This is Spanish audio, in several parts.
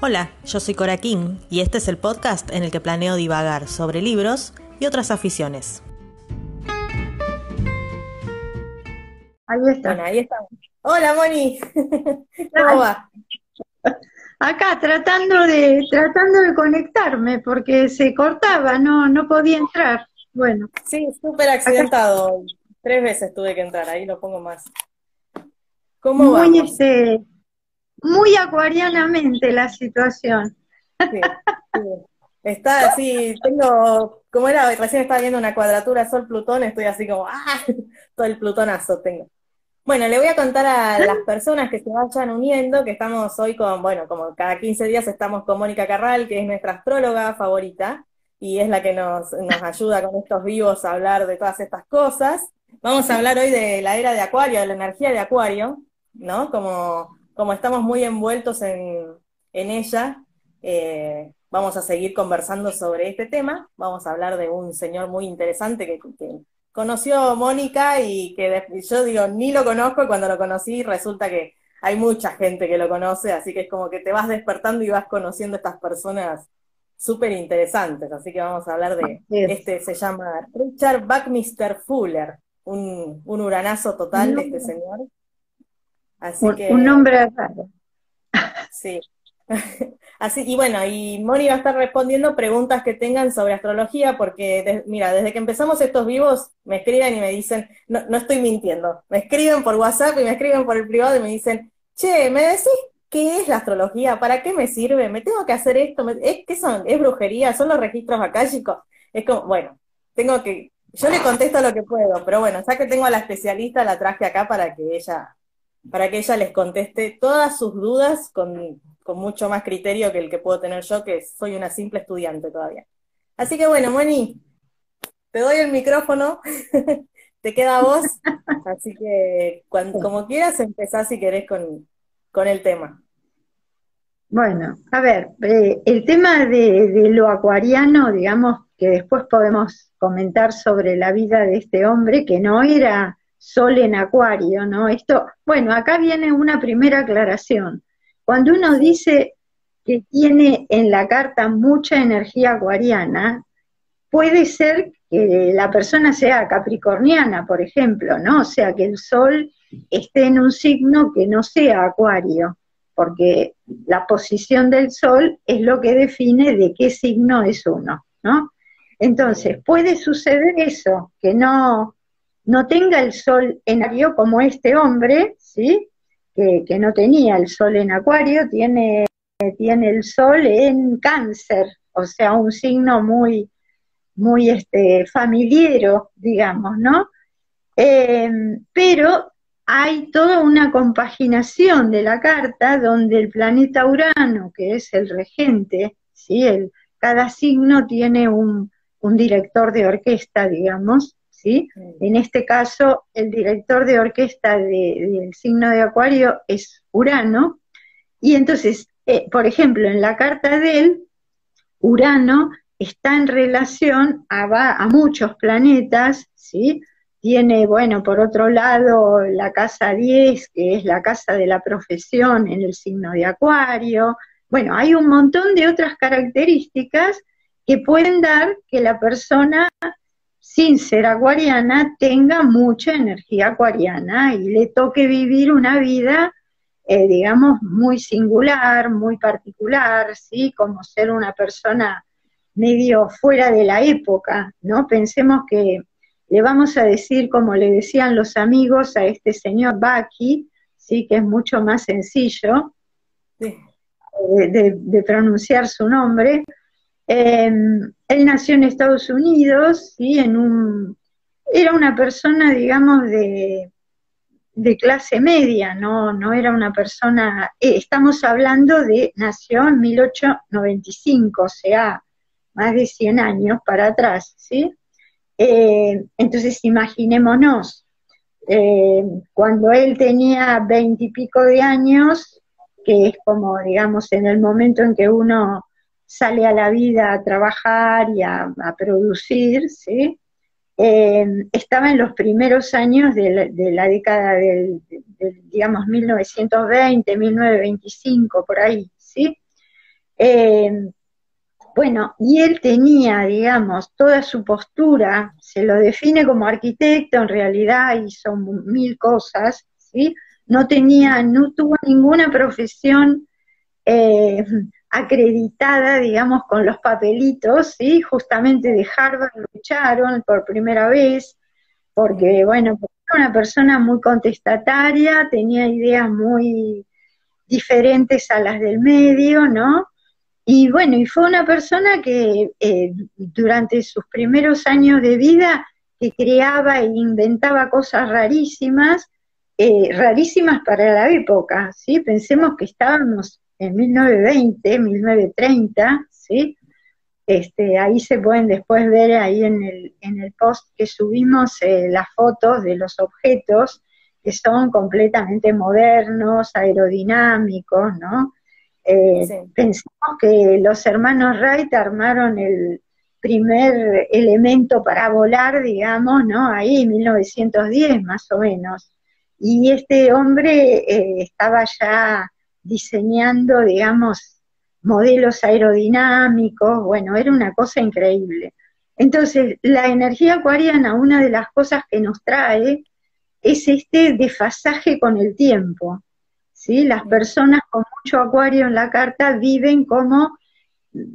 Hola, yo soy Cora King y este es el podcast en el que planeo divagar sobre libros y otras aficiones. Ahí está. Bueno, ahí estamos. Hola, Moni. ¿Cómo va? Acá tratando de tratando de conectarme porque se cortaba, no no podía entrar. Bueno, Sí, súper accidentado. Tres veces tuve que entrar, ahí lo pongo más. ¿Cómo muy este muy acuarianamente la situación. Sí, sí. Está así, tengo, como era, recién estaba viendo una cuadratura Sol-Plutón, estoy así como, ¡ah! Todo el plutonazo tengo. Bueno, le voy a contar a las personas que se vayan uniendo que estamos hoy con, bueno, como cada 15 días estamos con Mónica Carral, que es nuestra astróloga favorita, y es la que nos, nos ayuda con estos vivos a hablar de todas estas cosas. Vamos a hablar hoy de la era de Acuario, de la energía de Acuario, ¿no? Como, como estamos muy envueltos en, en ella, eh, vamos a seguir conversando sobre este tema. Vamos a hablar de un señor muy interesante que, que conoció Mónica y que de- yo digo, ni lo conozco, y cuando lo conocí resulta que hay mucha gente que lo conoce, así que es como que te vas despertando y vas conociendo estas personas súper interesantes. Así que vamos a hablar de, Es este se llama Richard Buckminster Fuller, un, un uranazo total un, este señor. Así un- que un nombre raro. Sí. Así, y bueno, y Moni va a estar respondiendo preguntas que tengan sobre astrología, porque de- mira, desde que empezamos estos vivos, me escriben y me dicen, no, no estoy mintiendo, me escriben por WhatsApp y me escriben por el privado y me dicen, che, ¿me decís qué es la astrología? ¿Para qué me sirve? ¿Me tengo que hacer esto? ¿Me- ¿Es, qué son? ¿Es brujería? ¿Son los registros akáshicos? Es como, bueno, tengo que, yo le contesto lo que puedo, pero bueno, ya que tengo a la especialista, la traje acá para que ella para que ella les conteste todas sus dudas con, con mucho más criterio que el que puedo tener yo, que soy una simple estudiante todavía. Así que bueno, Moni, te doy el micrófono, te queda a vos, así que cuan- como quieras empezás si querés con, con el tema. Bueno, a ver, eh, el tema de lo acuariano, digamos, que después podemos comentar sobre la vida de este hombre, que no era sol en acuario, ¿no? Esto, bueno, acá viene una primera aclaración. Cuando uno dice que tiene en la carta mucha energía acuariana, puede ser que la persona sea capricorniana, por ejemplo, ¿no? O sea, que el sol esté en un signo que no sea acuario, porque la posición del sol es lo que define de qué signo es uno, ¿no? Entonces, puede suceder eso, que no, no tenga el sol en acuario como este hombre, ¿sí? Que, no tenía el sol en acuario, tiene, tiene el sol en cáncer, o sea, un signo muy, muy este, familiero, digamos, ¿no? Eh, pero hay toda una compaginación de la carta donde el planeta Urano, que es el regente, ¿sí? El, cada signo tiene un director de orquesta, digamos, ¿sí? En este caso, el director de orquesta de- del signo de Acuario es Urano, y entonces, eh, por ejemplo, en la carta de él, Urano está en relación a, a muchos planetas, ¿sí? Tiene, bueno, por otro lado, la casa 10, que es la casa de la profesión en el signo de Acuario. Bueno, hay un montón de otras características que pueden dar que la persona, sin ser acuariana, tenga mucha energía acuariana y le toque vivir una vida, eh, digamos, muy singular, muy particular, ¿sí? Como ser una persona medio fuera de la época, ¿no? Pensemos que le vamos a decir, como le decían los amigos a este señor Baki, sí, que es mucho más sencillo sí, eh, de, de pronunciar su nombre. Eh, él nació en Estados Unidos, sí, en un, era una persona, digamos, de, de clase media, no, no era una persona, eh, estamos hablando de, nació en 1895, o sea, más de 100 años para atrás, ¿sí? Eh, entonces imaginémonos, eh, cuando él tenía veintipico de años, que es como, digamos, en el momento en que uno sale a la vida a trabajar y a, producir, ¿sí? Eh, estaba en los primeros años de la, de la década del, del, digamos, 1920, 1925, por ahí, ¿sí? Eh, bueno, y él tenía, digamos, toda su postura, se lo define como arquitecto, en realidad hizo mil cosas, ¿sí? No tenía, no tuvo ninguna profesión eh, acreditada, digamos, con los papelitos, ¿sí? Justamente de Harvard lucharon por primera vez, porque, bueno, era una persona muy contestataria, tenía ideas muy diferentes a las del medio, ¿no? Y bueno, y fue una persona que eh, durante sus primeros años de vida que creaba e inventaba cosas rarísimas, eh, rarísimas para la época, ¿sí? Pensemos que estábamos en 1920, 1930, ¿sí? Este, ahí se pueden después ver ahí en el, en el post que subimos eh, las fotos de los objetos que son completamente modernos, aerodinámicos, ¿no? Eh, pensamos que los hermanos Wright armaron el primer elemento para volar, digamos, ¿no? Ahí, en 1910 más o menos. Y este hombre eh, estaba ya diseñando, digamos, modelos aerodinámicos, bueno, era una cosa increíble. Entonces, la energía acuariana, una de las cosas que nos trae es este desfasaje con el tiempo. ¿sí? Las personas con mucho acuario en la carta viven como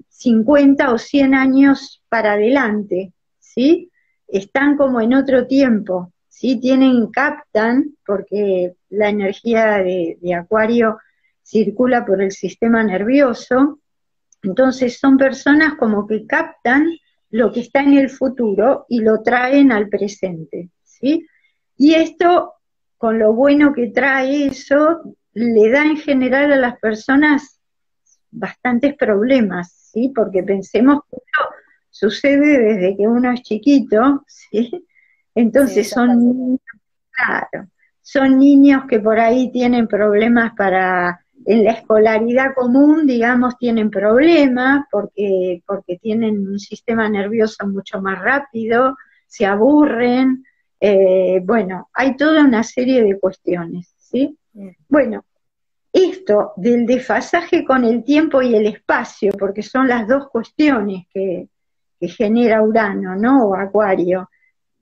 50 o 100 años para adelante, ¿sí? Están como en otro tiempo, ¿sí? Tienen, captan, porque la energía de, de acuario circula por el sistema nervioso, entonces son personas como que captan lo que está en el futuro y lo traen al presente, ¿sí? Y esto, con lo bueno que trae eso, le da en general a las personas bastantes problemas, ¿sí? Porque pensemos que esto sucede desde que uno es chiquito, ¿sí? Entonces son niños, claro, son niños que por ahí tienen problemas para en la escolaridad común, digamos, tienen problemas porque, porque tienen un sistema nervioso mucho más rápido, se aburren, eh, bueno, hay toda una serie de cuestiones, ¿sí? Bueno, esto del desfasaje con el tiempo y el espacio, porque son las dos cuestiones que, genera Urano, ¿no? O Acuario.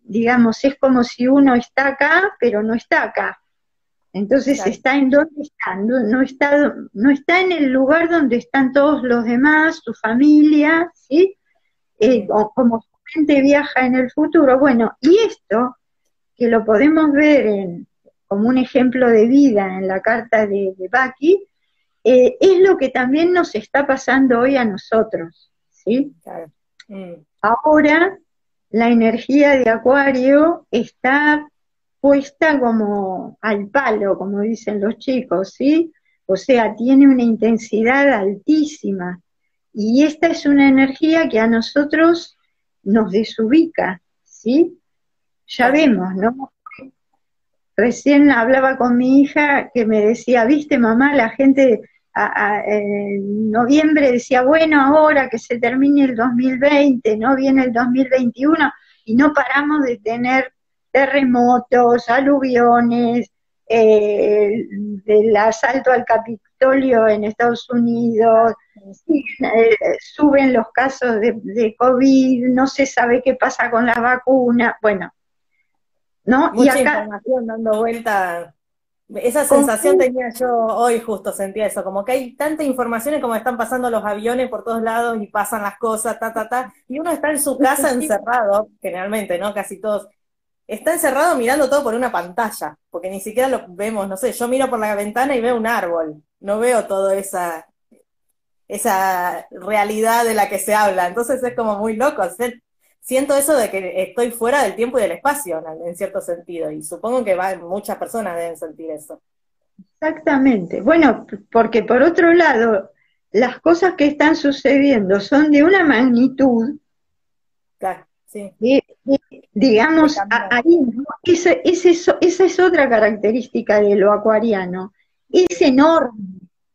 Digamos, es como si uno está acá, pero no está acá. Entonces está en donde está, no, está, no está en el lugar donde están todos los demás, su familia, ¿sí? Eh, o como su gente viaja en el futuro. Bueno, y esto, que lo podemos ver en, como un ejemplo de vida en la carta de, de Baki, eh, es lo que también nos está pasando hoy a nosotros, ¿sí? Mm. Ahora la energía de Acuario está puesta como al palo, como dicen los chicos, ¿sí? O sea, tiene una intensidad altísima. Y esta es una energía que a nosotros nos desubica, ¿sí? Ya vemos, ¿no? Recién hablaba con mi hija que me decía, viste mamá, la gente en noviembre decía, bueno, ahora que se termine el 2020, no viene el 2021, y no paramos de tener terremotos, aluviones, eh, del asalto al Capitolio en Estados Unidos, eh, suben los casos de, de, COVID, no se sabe qué pasa con la vacuna, bueno, ¿no? Mucha información dando vuelta. Esa sensación tenía yo hoy justo, sentía eso, como que hay tanta información y como están pasando los aviones por todos lados y pasan las cosas, ta, ta, ta, y uno está en su casa encerrado, generalmente, ¿no? Casi todos. Está encerrado mirando todo por una pantalla, porque ni siquiera lo vemos, no sé, yo miro por la ventana y veo un árbol, no veo toda esa, esa realidad de la que se habla, entonces es como muy loco, siento eso de que estoy fuera del tiempo y del espacio, en cierto sentido, y supongo que muchas personas deben sentir eso. Exactamente. Bueno, porque por otro lado, las cosas que están sucediendo son de una magnitud. Claro, sí. Digamos, ahí, esa, esa es otra característica de lo acuariano. Es enorme.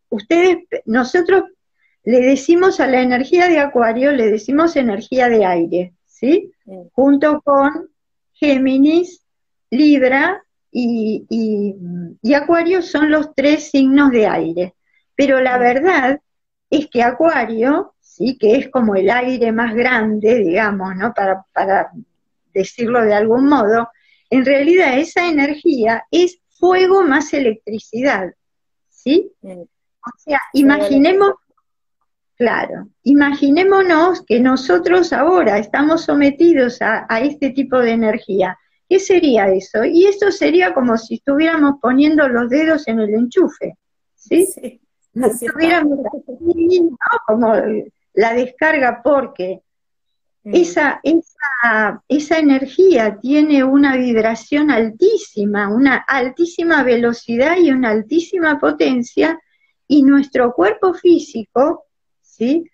Ustedes, nosotros le decimos a la energía de acuario, le decimos energía de aire. ¿sí? Junto con Géminis, Libra y, y, Acuario son los tres signos de aire. Pero la verdad es que Acuario, sí, que es como el aire más grande, digamos, ¿no? Para, para decirlo de algún modo, en realidad esa energía es fuego más electricidad, ¿sí? O sea, imaginemos, claro, imaginémonos que nosotros ahora estamos sometidos a, este tipo de energía. ¿Qué sería eso? Y esto sería como si estuviéramos poniendo los dedos en el enchufe, ¿sí? sí estuviéramos como la descarga porque. Esa, esa, esa energía tiene una vibración altísima, una altísima velocidad y una altísima potencia y nuestro cuerpo físico, ¿sí?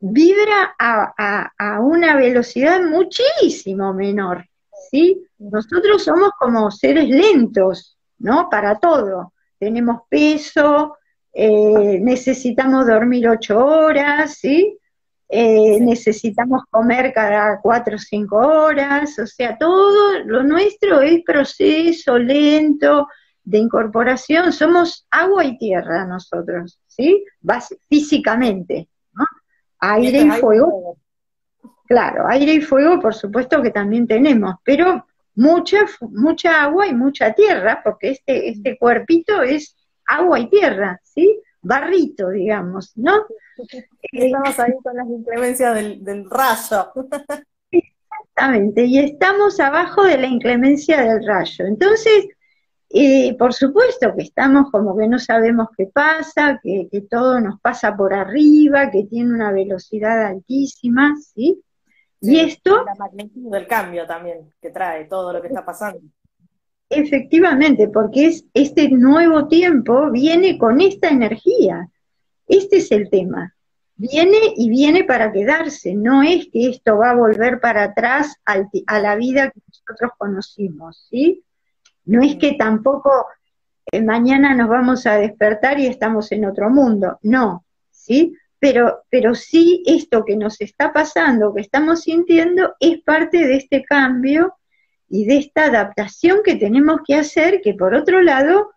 Vibra a, a, una velocidad muchísimo menor, ¿sí? Nosotros somos como seres lentos, ¿no? Para todo. Tenemos peso, eh, necesitamos dormir ocho horas, ¿sí? Eh, necesitamos comer cada cuatro o cinco horas, o sea, todo lo nuestro es proceso lento, de incorporación, somos agua y tierra nosotros, ¿sí? físicamente, ¿no? Aire y fuego. Claro, aire y fuego por supuesto que también tenemos, pero mucha, mucha agua y mucha tierra, porque este, este cuerpito es agua y tierra, ¿sí? Barrito, digamos, ¿no? Estamos ahí con las inclemencias del, del rayo. Exactamente, y estamos abajo de la inclemencia del rayo. Entonces, y por supuesto que estamos como que no sabemos qué pasa, que, todo nos pasa por arriba, que tiene una velocidad altísima, ¿sí? y esto... La magnitud del cambio también que trae todo lo que está pasando. Efectivamente, porque es este nuevo tiempo viene con esta energía. Este es el tema. Viene y viene para quedarse. No es que esto va a volver para atrás a la vida que nosotros conocimos, ¿sí? No es que tampoco eh, mañana nos vamos a despertar y estamos en otro mundo, no, ¿sí? Pero, pero sí esto que nos está pasando, que estamos sintiendo, es parte de este cambio y de esta adaptación que tenemos que hacer, que por otro lado,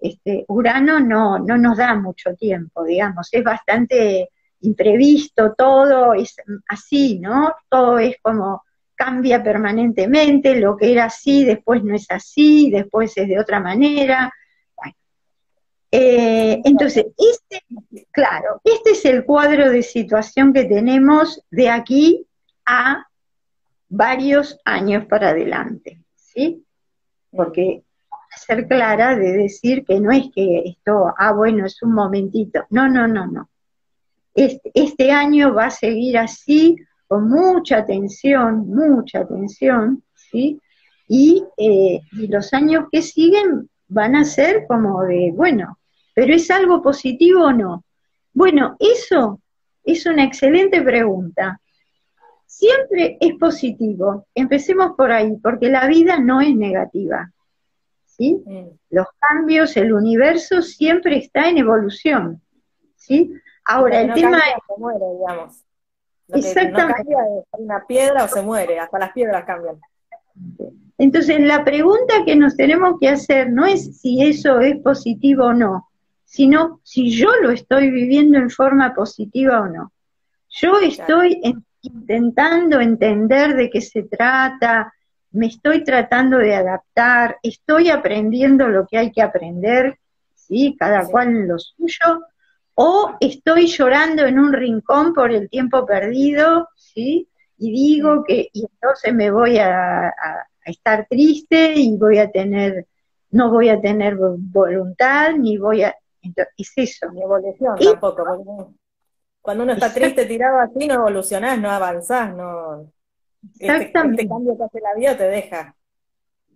este, Urano no, no nos da mucho tiempo, digamos, es bastante imprevisto, todo es así, ¿no? Todo es como cambia permanentemente, lo que era así después no es así, después es de otra manera. Eh, entonces, este, claro, este es el cuadro de situación que tenemos de aquí a varios años para adelante, ¿sí? Porque ser clara de decir que no es que esto, ah, bueno, es un momentito. No, no, no, no. Este, este año va a seguir así con mucha atención, mucha atención, ¿sí? Eh, y, los años que siguen van a ser como de, bueno, pero ¿es algo positivo o no? Bueno, eso es una excelente pregunta. Siempre es positivo. Empecemos por ahí, porque la vida no es negativa. ¿sí? Los cambios, el universo siempre está en evolución. ¿sí? Ahora, el tema es... Muere, digamos. Exactamente. una piedra o se muere, hasta las piedras cambian. Entonces, la pregunta que nos tenemos que hacer no es si eso es positivo o no, sino si yo lo estoy viviendo en forma positiva o no. Yo estoy intentando entender de qué se trata, me estoy tratando de adaptar, estoy aprendiendo lo que hay que aprender, ¿sí? Cada cual en lo suyo, o estoy llorando en un rincón por el tiempo perdido, ¿sí? Y digo que, y entonces me voy a, estar triste y voy a tener, no voy a tener voluntad, ni voy a, entonces, es eso. Ni evolución tampoco, cuando uno está triste tirado así no evolucionás, no avanzás, no... Este, este exactamente. Este, cambio que hace la vida te deja.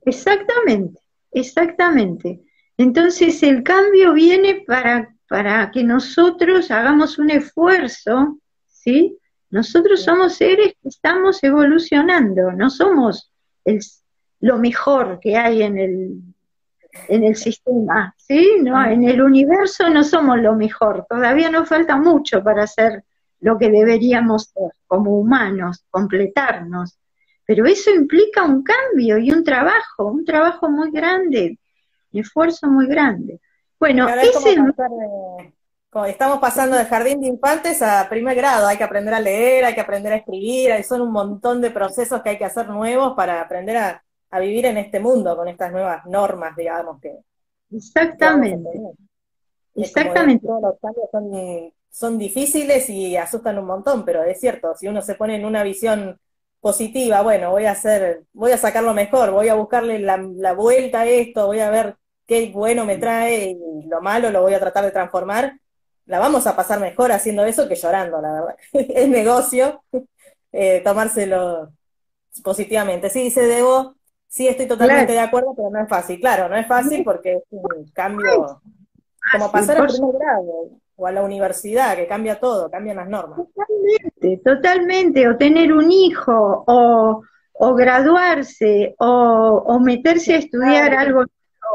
Exactamente, exactamente. Entonces el cambio viene para para que nosotros hagamos un esfuerzo, ¿sí? Nosotros somos seres que estamos evolucionando, no somos lo mejor que hay en el, en el sistema, ¿sí? No, en el universo no somos lo mejor, todavía nos falta mucho para ser lo que deberíamos ser como humanos, completarnos. Pero eso implica un cambio y un trabajo, un trabajo muy grande, un esfuerzo muy grande. Bueno, ese... Es estamos pasando de jardín de infantes a primer grado, hay que aprender a leer, hay que aprender a escribir, son un montón de procesos que hay que hacer nuevos para aprender a, vivir en este mundo con estas nuevas normas, digamos que. Exactamente. Exactamente. los cambios son, son difíciles y asustan un montón, pero es cierto, si uno se pone en una visión positiva, bueno, voy a hacer, voy a sacarlo mejor, voy a buscarle la, la vuelta a esto, voy a ver qué bueno me trae y lo malo lo voy a tratar de transformar, la vamos a pasar mejor haciendo eso que llorando, la verdad. es negocio eh, tomárselo positivamente. Sí, dice Debo, sí estoy totalmente de acuerdo, pero no es fácil. Claro, no es fácil porque es un cambio, como pasar al primer grado o a la universidad, que cambia todo, cambian las normas. Totalmente, totalmente, o tener un hijo, o, o graduarse, o, o meterse a estudiar algo,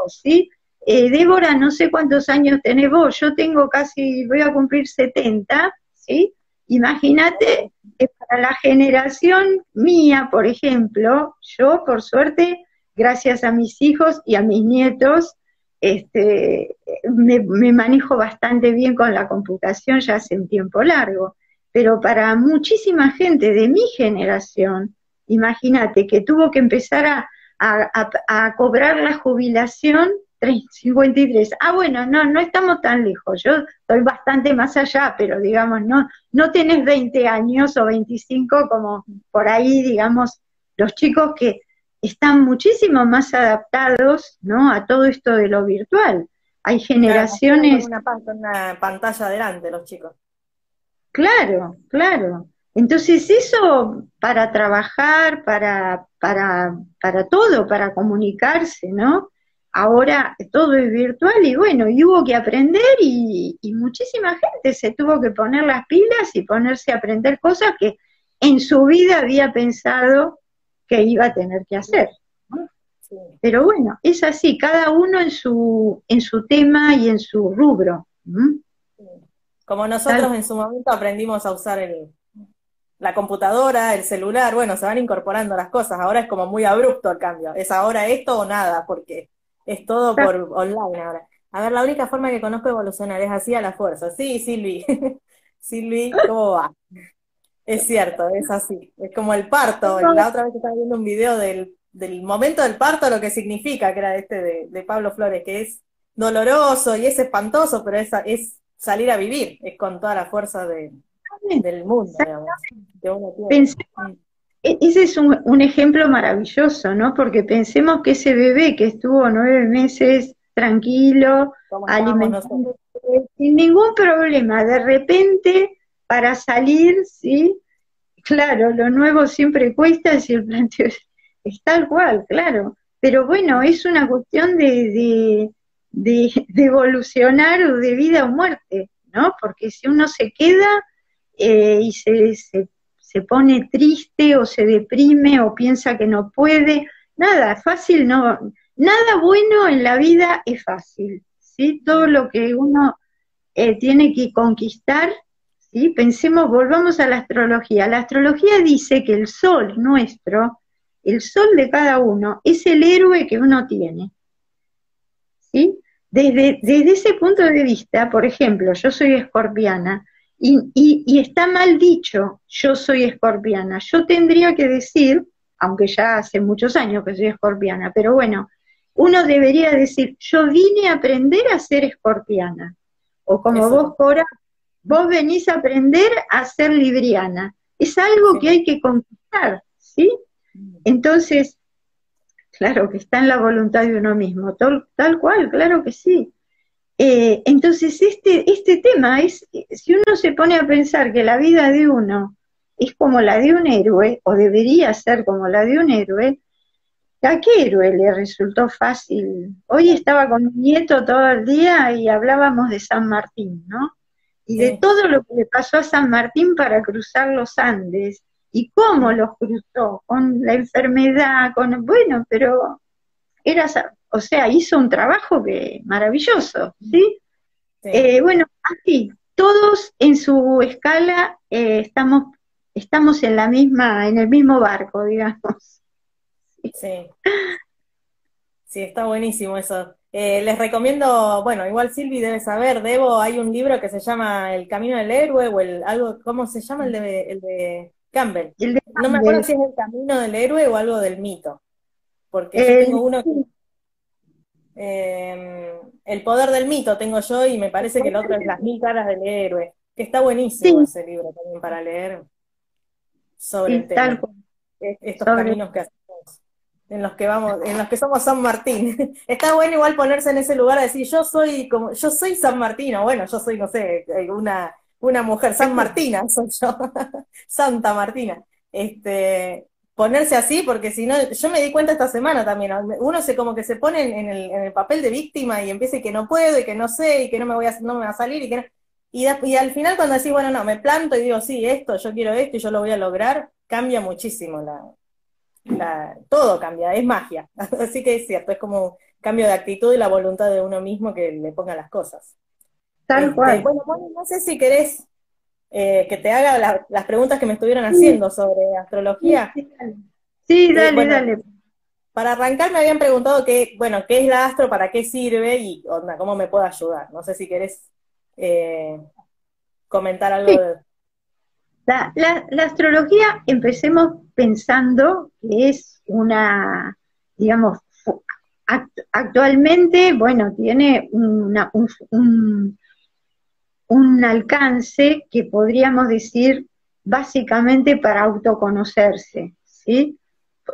¿sí? Eh, Débora, no sé cuántos años tenés vos, yo tengo casi, voy a cumplir 70, ¿sí? Imagínate que para la generación mía, por ejemplo, yo por suerte, gracias a mis hijos y a mis nietos, este, me, manejo bastante bien con la computación ya hace un tiempo largo. Pero para muchísima gente de mi generación, imagínate que tuvo que empezar a cobrar la jubilación 53. Ah, bueno, no, no estamos tan lejos. Yo estoy bastante más allá, pero digamos, no, no tenés 20 años o 25 como por ahí, digamos, los chicos que están muchísimo más adaptados, ¿no? A todo esto de lo virtual. Hay generaciones. una, una pantalla adelante los chicos. Claro, claro. Entonces eso para trabajar, para, para, para todo, para comunicarse, ¿no? Ahora todo es virtual y bueno, y hubo que aprender y, muchísima gente se tuvo que poner las pilas y ponerse a aprender cosas que en su vida había pensado que iba a tener que hacer. Pero bueno, es así, cada uno en su, en su tema y en su rubro. Como nosotros en su momento aprendimos a usar el, la computadora, el celular, bueno, se van incorporando las cosas, ahora es como muy abrupto el cambio, es ahora esto o nada, porque es todo por online ahora. A ver, la única forma que conozco de evolucionar es así a la fuerza. Sí, Silvi. Silvi, ¿cómo va? Es cierto, es así. Es como el parto. La otra vez estaba viendo un video del, del momento del parto, lo que significa, que era este de, de Pablo Flores, que es doloroso y es espantoso, pero es, es salir a vivir, es con toda la fuerza de, del mundo, digamos, e-, ese es un, ejemplo maravilloso, ¿no? Porque pensemos que ese bebé que estuvo nueve meses tranquilo, alimentado, sin ningún problema, de repente para salir, ¿sí? Claro, lo nuevo siempre cuesta si el planteo es, tal cual, claro. Pero bueno, es una cuestión de, de, evolucionar o de vida o muerte, ¿no? Porque si uno se queda eh, y se, se se pone triste o se deprime o piensa que no puede. Nada, fácil no, nada bueno en la vida es fácil, ¿sí? Todo lo que uno eh, tiene que conquistar, ¿sí? Pensemos, volvamos a la astrología. La astrología dice que el sol nuestro, el sol de cada uno, es el héroe que uno tiene, ¿sí? Desde, desde ese punto de vista, por ejemplo, yo soy escorpiana, y, está mal dicho, yo soy escorpiana. Yo tendría que decir, aunque ya hace muchos años que soy escorpiana, pero bueno, uno debería decir, yo vine a aprender a ser escorpiana. O como vos, Cora, vos venís a aprender a ser libriana. Es algo que hay que conquistar, ¿sí? Mm. Entonces, claro que está en la voluntad de uno mismo, tal cual, claro que sí. Eh, entonces, este, este tema es, si uno se pone a pensar que la vida de uno es como la de un héroe, o debería ser como la de un héroe, ¿a qué héroe le resultó fácil? Hoy estaba con mi nieto todo el día y hablábamos de San Martín, ¿no? Y de todo lo que le pasó a San Martín para cruzar los Andes, y cómo los cruzó, con la enfermedad, con, bueno, pero era o sea, hizo un trabajo que maravilloso, ¿sí? Eh, bueno, así, todos en su escala eh, estamos, estamos en la misma, en el mismo barco, digamos. Sí. Sí, está buenísimo eso. Eh, les recomiendo, bueno, igual Silvi debe saber, Debo, hay un libro que se llama El Camino del Héroe o el algo, ¿cómo se llama? El de, el de Campbell. No me acuerdo si es El Camino del Héroe o algo del mito. Porque yo tengo uno que, eh, El Poder del Mito tengo yo y me parece que el otro es Las Mil Caras del Héroe, que está buenísimo ese libro también para leer sobre el tema. Estos caminos que hacemos en los que vamos, en los que somos San Martín. Está bueno igual ponerse en ese lugar a decir, yo soy como, yo soy San Martín, o bueno, yo soy, no sé, una, una mujer, San Martina soy yo, Santa Martina. Este, ponerse así, porque si no, yo me di cuenta esta semana también, uno se como que se pone en el, en el papel de víctima y empieza y que no puedo, y que no sé, y que no me voy a, no me va a salir, y que y, y al final cuando decís, bueno, no, me planto y digo, sí, esto, yo quiero esto y yo lo voy a lograr, cambia muchísimo la, todo cambia, es magia. Así que es cierto, es como cambio de actitud y la voluntad de uno mismo que le ponga las cosas. Tal este, cual. Bueno, no sé si querés eh, que te haga las preguntas que me estuvieron haciendo sobre astrología. Sí, dale, eh, dale. Para arrancar me habían preguntado qué, bueno, qué es la astro, para qué sirve y onda, cómo me puede ayudar. No sé si querés eh, comentar algo de la, la, astrología, empecemos pensando que es una, digamos, actualmente, bueno, tiene una, un, un, alcance que podríamos decir básicamente para autoconocerse, ¿sí?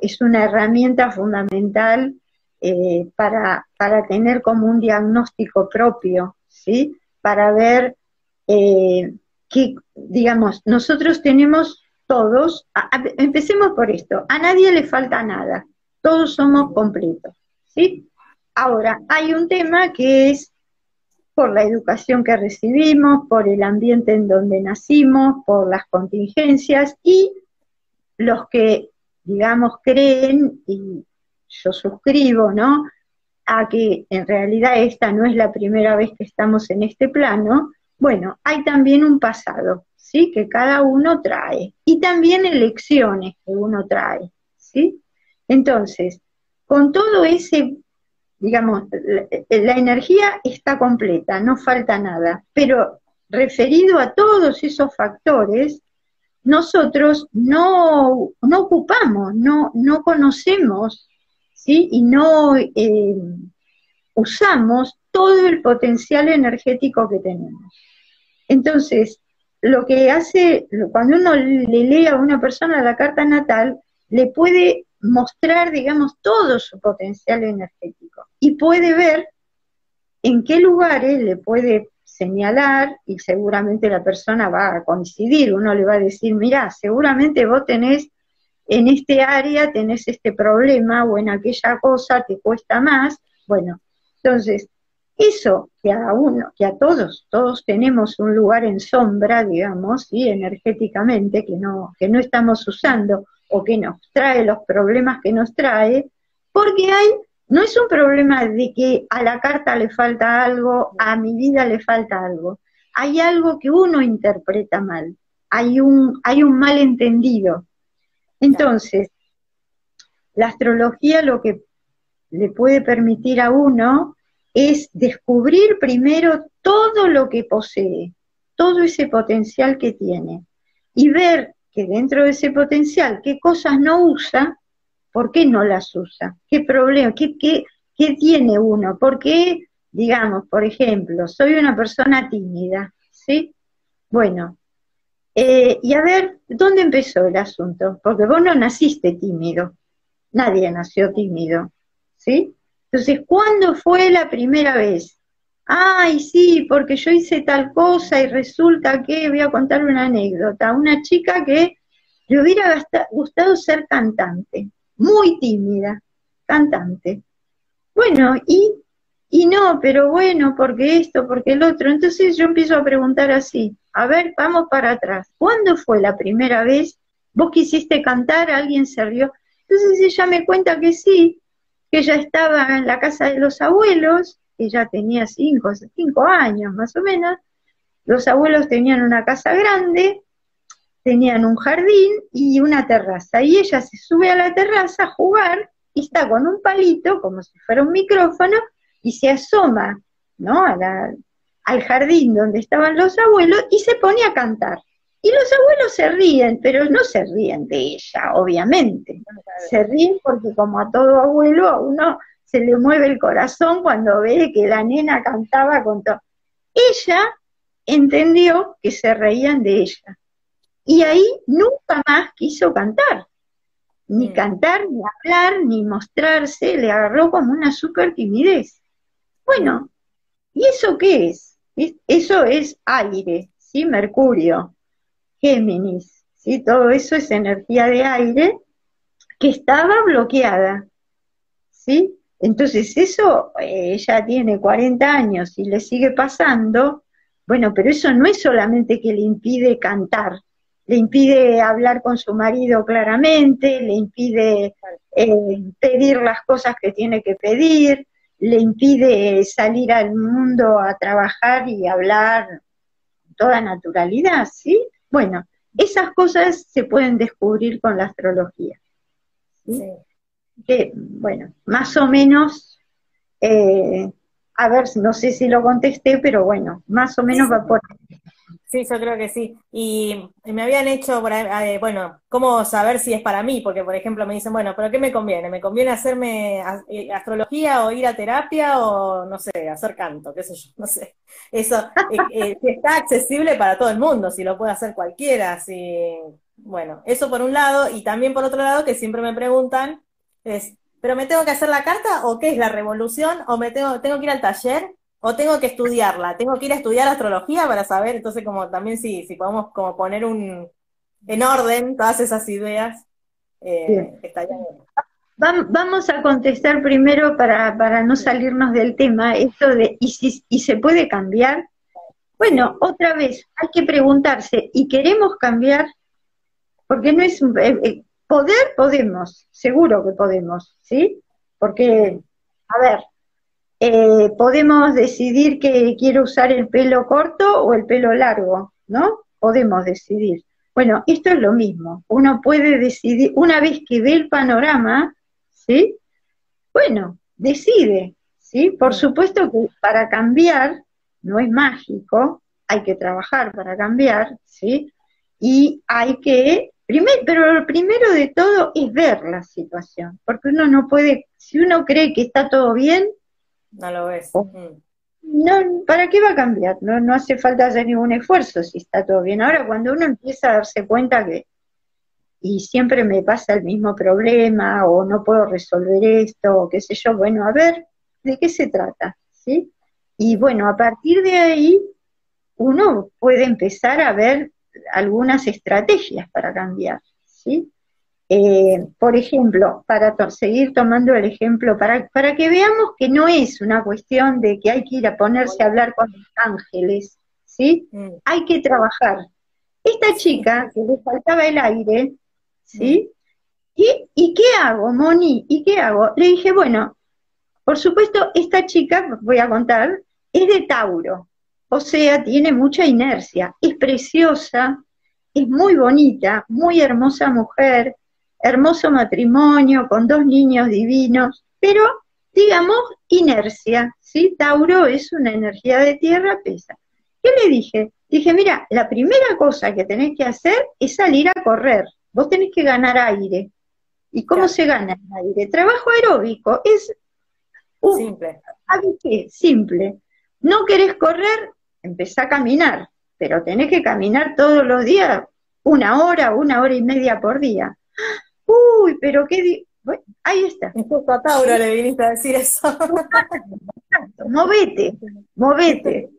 Es una herramienta fundamental eh, para, para, tener como un diagnóstico propio, ¿sí? Para ver eh, que, digamos, nosotros tenemos todos, empecemos por esto, a nadie le falta nada, todos somos completos, ¿sí? Ahora, hay un tema que es por la educación que recibimos, por el ambiente en donde nacimos, por las contingencias y los que, digamos, creen, y yo suscribo, ¿no? A que en realidad esta no es la primera vez que estamos en este plano, bueno, hay también un pasado, ¿sí? Que cada uno trae. Y también elecciones que uno trae, ¿sí? Entonces, con todo ese, digamos, la, energía está completa, no falta nada, pero referido a todos esos factores, nosotros no, no ocupamos, no, no conocemos, ¿sí? Y no eh, usamos todo el potencial energético que tenemos. Entonces, lo que hace, cuando uno le lee a una persona la carta natal, le puede mostrar, digamos, todo su potencial energético y puede ver en qué lugares le puede señalar y seguramente la persona va a coincidir, uno le va a decir, mira, seguramente vos tenés en este área, tenés este problema o en aquella cosa te cuesta más, bueno, entonces eso que a uno, que a todos, todos tenemos un lugar en sombra, digamos, y energéticamente, que no, que no estamos usando o que nos trae los problemas que nos trae, porque hay, no es un problema de que a la carta le falta algo, a mi vida le falta algo. Hay algo que uno interpreta mal, hay un, hay un malentendido. Entonces, la astrología lo que le puede permitir a uno es descubrir primero todo lo que posee, todo ese potencial que tiene, y ver que dentro de ese potencial, qué cosas no usa, por qué no las usa, qué problema, qué, tiene uno, por qué, digamos, por ejemplo, soy una persona tímida, ¿sí? Bueno, eh, y a ver, ¿dónde empezó el asunto? Porque vos no naciste tímido, nadie nació tímido, ¿sí? Entonces, ¿cuándo fue la primera vez? Ay, sí, porque yo hice tal cosa y resulta que, voy a contar una anécdota, una chica que le hubiera gustado ser cantante, muy tímida, cantante. Bueno, y, y no, pero bueno, porque esto, porque el otro. Entonces yo empiezo a preguntar así, a ver, vamos para atrás. ¿Cuándo fue la primera vez vos quisiste cantar, alguien se rió? Entonces ella me cuenta que sí, que ella estaba en la casa de los abuelos, ella tenía cinco, cinco años más o menos, los abuelos tenían una casa grande, tenían un jardín y una terraza, y ella se sube a la terraza a jugar y está con un palito, como si fuera un micrófono, y se asoma, ¿no? al jardín donde estaban los abuelos y se pone a cantar. Y los abuelos se ríen, pero no se ríen de ella, obviamente. Se ríen porque como a todo abuelo, a uno se le mueve el corazón cuando ve que la nena cantaba con todo. Ella entendió que se reían de ella. Y ahí nunca más quiso cantar. Ni cantar, ni hablar, ni mostrarse. Le agarró como una súper timidez. Bueno, ¿y eso qué es? Eso es aire, ¿sí? Mercurio, Géminis, ¿sí? Todo eso es energía de aire que estaba bloqueada, ¿sí? Entonces eso, eh, ella tiene 40 años y le sigue pasando, bueno, pero eso no es solamente que le impide cantar, le impide hablar con su marido claramente, le impide eh, pedir las cosas que tiene que pedir, le impide salir al mundo a trabajar y hablar con toda naturalidad, ¿sí? Bueno, esas cosas se pueden descubrir con la astrología. ¿sí? que, bueno, más o menos, eh, a ver, no sé si lo contesté, pero bueno, más o menos va por Sí, yo creo que sí. Y me habían hecho, eh, bueno, ¿cómo saber si es para mí? Porque, por ejemplo, me dicen, bueno, ¿pero qué me conviene? ¿Me conviene hacerme eh, astrología o ir a terapia o, no sé, hacer canto, qué sé yo, no sé. Eso, eh, está accesible para todo el mundo, si lo puede hacer cualquiera, si, bueno, eso por un lado, y también por otro lado, que siempre me preguntan, es, ¿pero me tengo que hacer la carta o qué es la revolución? ¿O me tengo, tengo que ir al taller? ¿O tengo que estudiarla? ¿Tengo que ir a estudiar astrología para saber? Entonces, como también si, si podemos como poner un, en orden todas esas ideas, eh, estaría Vamos a contestar primero para, para no salirnos del tema, esto de, ¿y, si, ¿y se puede cambiar? Bueno, otra vez, hay que preguntarse, ¿y queremos cambiar? Porque no es, eh, eh, Poder podemos, seguro que podemos, ¿sí? Porque, a ver, eh, podemos decidir que quiero usar el pelo corto o el pelo largo, ¿no? Podemos decidir. Bueno, esto es lo mismo. Uno puede decidir, una vez que ve el panorama, ¿sí? Bueno, decide, ¿sí? Por supuesto que para cambiar no es mágico, hay que trabajar para cambiar, ¿sí? Y hay que pero lo primero de todo es ver la situación, porque uno no puede, si uno cree que está todo bien, no lo ves. Mm. No, ¿Para qué va a cambiar? No, no hace falta hacer ningún esfuerzo si está todo bien. Ahora, cuando uno empieza a darse cuenta que, y siempre me pasa el mismo problema, o no puedo resolver esto, o qué sé yo, bueno, a ver, ¿de qué se trata? ¿Sí? Y bueno, a partir de ahí, uno puede empezar a ver algunas estrategias para cambiar, ¿sí? Eh, por ejemplo, para seguir tomando el ejemplo, para, para que veamos que no es una cuestión de que hay que ir a ponerse a hablar con los ángeles, ¿sí? Mm. Hay que trabajar. Esta chica que le faltaba el aire, ¿sí? ¿Y, ¿Y qué hago, Moni? ¿Y qué hago? Le dije, bueno, por supuesto, esta chica, voy a contar, es de Tauro, o sea, tiene mucha inercia, es preciosa, es muy bonita, muy hermosa mujer, hermoso matrimonio, con dos niños divinos, pero digamos inercia, ¿sí? Tauro es una energía de tierra, pesa. ¿Qué le dije? Dije, mira, la primera cosa que tenés que hacer es salir a correr. Vos tenés que ganar aire. ¿Y cómo se gana el aire? Trabajo aeróbico. Es simple. qué? Simple. No querés correr, empezá a caminar, pero tenés que caminar todos los días, una hora, una hora y media por día. Uy, pero qué... ahí está. Justo a Tauro le viniste a decir eso. movete, movete.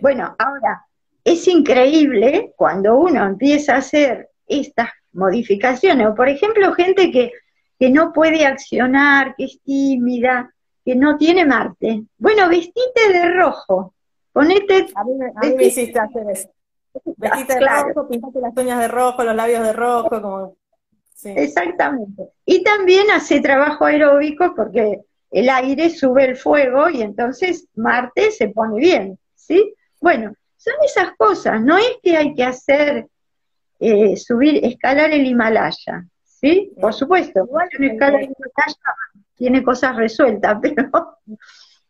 Bueno, ahora, es increíble cuando uno empieza a hacer estas modificaciones, o por ejemplo, gente que, que no puede accionar, que es tímida, que no tiene Marte. Bueno, vestite de rojo, Ponete. A mí, me hiciste hacer eso. Vestite de rojo, pintate las uñas de rojo, los labios de rojo, como. Exactamente. Y también hace trabajo aeróbico porque el aire sube el fuego y entonces Marte se pone bien, ¿sí? Bueno, son esas cosas, no es que hay que hacer, eh, subir, escalar el Himalaya, ¿sí? Por supuesto, Igual, una escala de tiene cosas resueltas, pero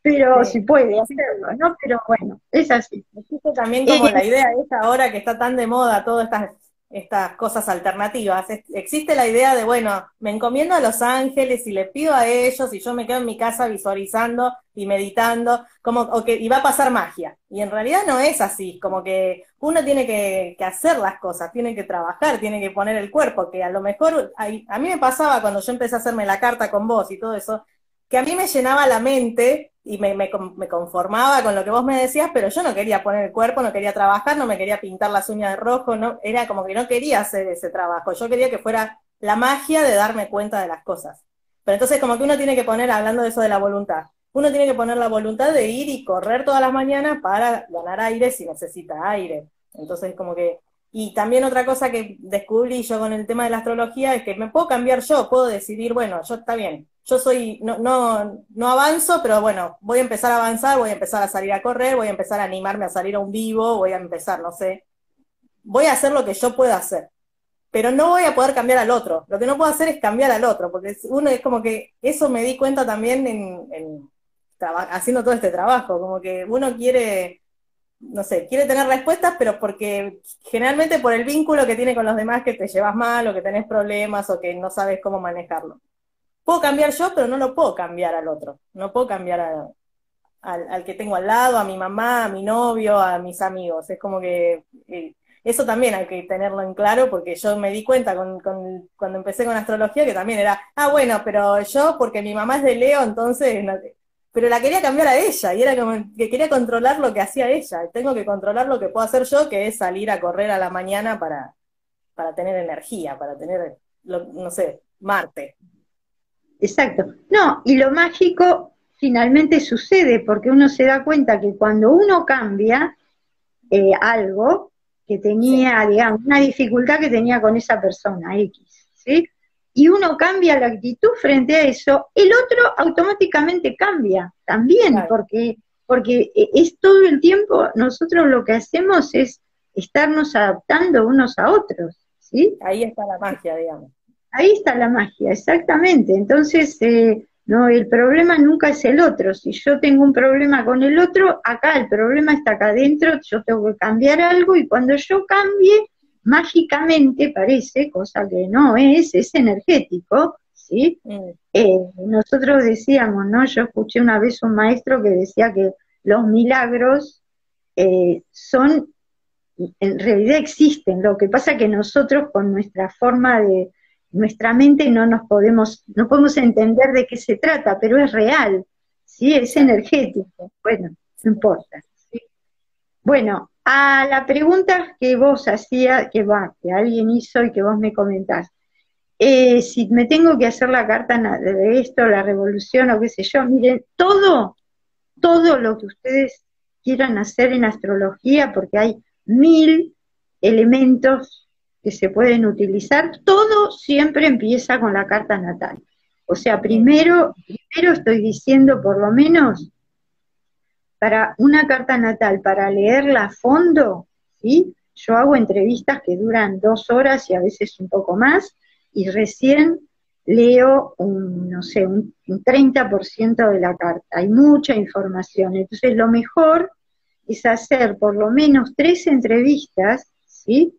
pero si puede hacerlo, ¿no? Pero bueno, es así. Existe también como la idea esta ahora que está tan de moda todas estas estas cosas alternativas. existe la idea de, bueno, me encomiendo a los ángeles y le pido a ellos y yo me quedo en mi casa visualizando y meditando, como o que, y va a pasar magia. Y en realidad no es así, como que uno tiene que, hacer las cosas, tiene que trabajar, tiene que poner el cuerpo, que a lo mejor, a, a mí me pasaba cuando yo empecé a hacerme la carta con vos y todo eso, que a mí me llenaba la mente y me, me, conformaba con lo que vos me decías, pero yo no quería poner el cuerpo, no quería trabajar, no me quería pintar las uñas de rojo, no, era como que no quería hacer ese trabajo, yo quería que fuera la magia de darme cuenta de las cosas. Pero entonces como que uno tiene que poner, hablando de eso de la voluntad, uno tiene que poner la voluntad de ir y correr todas las mañanas para ganar aire si necesita aire. Entonces como que y también otra cosa que descubrí yo con el tema de la astrología es que me puedo cambiar yo, puedo decidir, bueno, yo está bien, yo soy, no, no, no avanzo, pero bueno, voy a empezar a avanzar, voy a empezar a salir a correr, voy a empezar a animarme a salir a un vivo, voy a empezar, no sé, voy a hacer lo que yo pueda hacer, pero no voy a poder cambiar al otro. Lo que no puedo hacer es cambiar al otro, porque uno es como que eso me di cuenta también en, en haciendo todo este trabajo, como que uno quiere no sé, quiere tener respuestas, pero porque generalmente por el vínculo que tiene con los demás que te llevas mal o que tenés problemas o que no sabes cómo manejarlo. Puedo cambiar yo, pero no lo puedo cambiar al otro. No puedo cambiar al, que tengo al lado, a mi mamá, a mi novio, a mis amigos. Es como que eh, eso también hay que tenerlo en claro porque yo me di cuenta con, cuando empecé con astrología que también era, ah, bueno, pero yo porque mi mamá es de Leo, entonces pero la quería cambiar a ella y era como que quería controlar lo que hacía ella. Tengo que controlar lo que puedo hacer yo, que es salir a correr a la mañana para, para tener energía, para tener, no sé, Marte. Exacto. No, y lo mágico finalmente sucede porque uno se da cuenta que cuando uno cambia eh, algo que tenía, digamos, una dificultad que tenía con esa persona X, ¿sí? Y uno cambia la actitud frente a eso, el otro automáticamente cambia también, porque, porque es todo el tiempo, nosotros lo que hacemos es estarnos adaptando unos a otros, ¿sí? Ahí está la magia, digamos. Ahí está la magia, exactamente. Entonces, eh, no, el problema nunca es el otro. Si yo tengo un problema con el otro, acá el problema está acá adentro, yo tengo que cambiar algo y cuando yo cambie, mágicamente parece, cosa que no es, es energético, ¿sí? Mm. Eh, nosotros decíamos, ¿no? Yo escuché una vez un maestro que decía que los milagros eh, son, en realidad existen, lo que pasa que nosotros con nuestra forma de, nuestra mente no nos podemos, no podemos entender de qué se trata, pero es real, ¿sí? Es energético, bueno, no importa. Bueno, a la pregunta que vos hacía, que va, que alguien hizo y que vos me comentás, eh, si me tengo que hacer la carta de esto, la revolución o qué sé yo, miren, todo, todo lo que ustedes quieran hacer en astrología, porque hay mil elementos que se pueden utilizar, todo siempre empieza con la carta natal. O sea, primero, primero estoy diciendo por lo menos para una carta natal, para leerla a fondo, ¿sí? Yo hago entrevistas que duran dos horas y a veces un poco más, y recién leo, un, no sé, un, 30% de la carta. Hay mucha información. Entonces, lo mejor es hacer por lo menos tres entrevistas, ¿sí?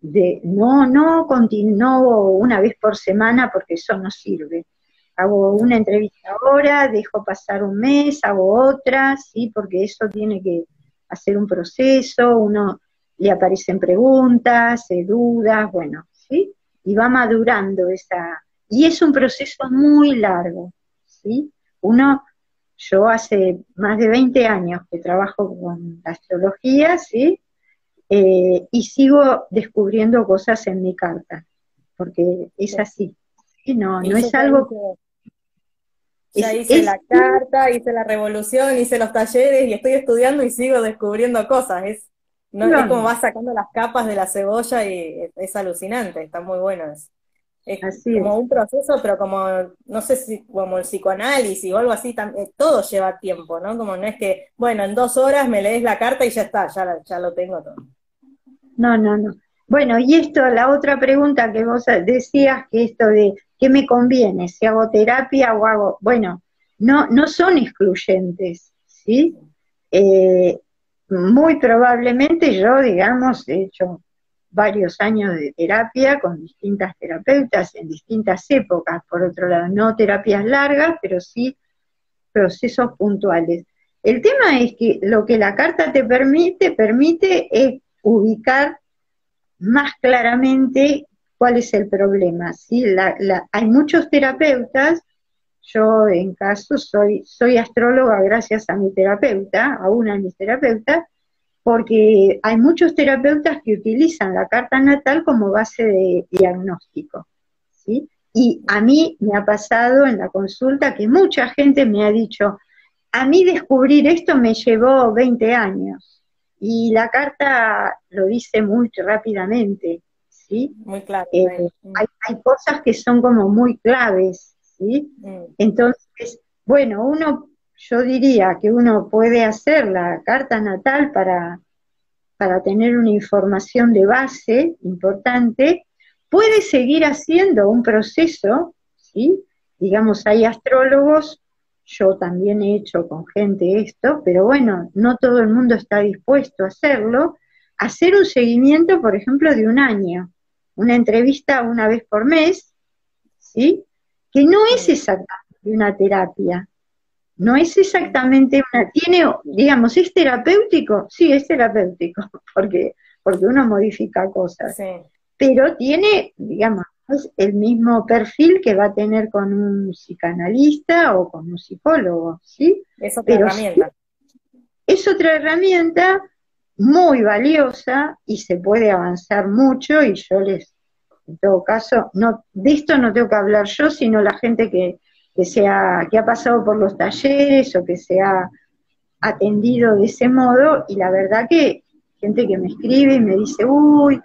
De, no, no, no una vez por semana porque eso no sirve hago una entrevista ahora, dejo pasar un mes, hago otra, ¿sí? Porque eso tiene que hacer un proceso, uno le aparecen preguntas, dudas, bueno, ¿sí? Y va madurando esa... Y es un proceso muy largo, ¿sí? Uno, yo hace más de 20 años que trabajo con la astrología, ¿sí? Eh, y sigo descubriendo cosas en mi carta, porque es así. No, no es algo ya hice la carta, hice la revolución, hice los talleres y estoy estudiando y sigo descubriendo cosas. Es, no, es como vas sacando las capas de la cebolla y es, alucinante, está muy bueno eso. Es como un proceso, pero como, no sé si como el psicoanálisis o algo así, eh, todo lleva tiempo, ¿no? Como no es que, bueno, en dos horas me lees la carta y ya está, ya, ya lo tengo todo. No, no, no. Bueno, y esto, la otra pregunta que vos decías, que esto de qué me conviene, si hago terapia o hago, bueno, no, no son excluyentes, ¿sí? Eh, muy probablemente yo, digamos, he hecho varios años de terapia con distintas terapeutas en distintas épocas, por otro lado, no terapias largas, pero sí procesos puntuales. El tema es que lo que la carta te permite, permite es ubicar más claramente cuál es el problema. ¿sí? hay muchos terapeutas, yo en caso soy, soy astróloga gracias a mi terapeuta, a una de mis terapeutas, porque hay muchos terapeutas que utilizan la carta natal como base de diagnóstico. ¿sí? Y a mí me ha pasado en la consulta que mucha gente me ha dicho, a mí descubrir esto me llevó 20 años y la carta lo dice muy rápidamente, ¿sí? Muy claro. Eh, hay, cosas que son como muy claves, ¿sí? Mm. Entonces, bueno, uno, yo diría que uno puede hacer la carta natal para, para tener una información de base importante, puede seguir haciendo un proceso, ¿sí? Digamos, hay astrólogos yo también he hecho con gente esto, pero bueno, no todo el mundo está dispuesto a hacerlo, hacer un seguimiento, por ejemplo, de un año, una entrevista una vez por mes, ¿sí? Que no es exactamente una terapia, no es exactamente una, tiene, digamos, ¿es terapéutico? Sí, es terapéutico, porque, porque uno modifica cosas, pero tiene, digamos, es el mismo perfil que va a tener con un psicanalista o con un psicólogo, ¿sí? Es otra herramienta. es otra herramienta muy valiosa y se puede avanzar mucho y yo les, en todo caso, no, de esto no tengo que hablar yo, sino la gente que, que, sea, que ha pasado por los talleres o que se ha atendido de ese modo y la verdad que gente que me escribe y me dice, uy,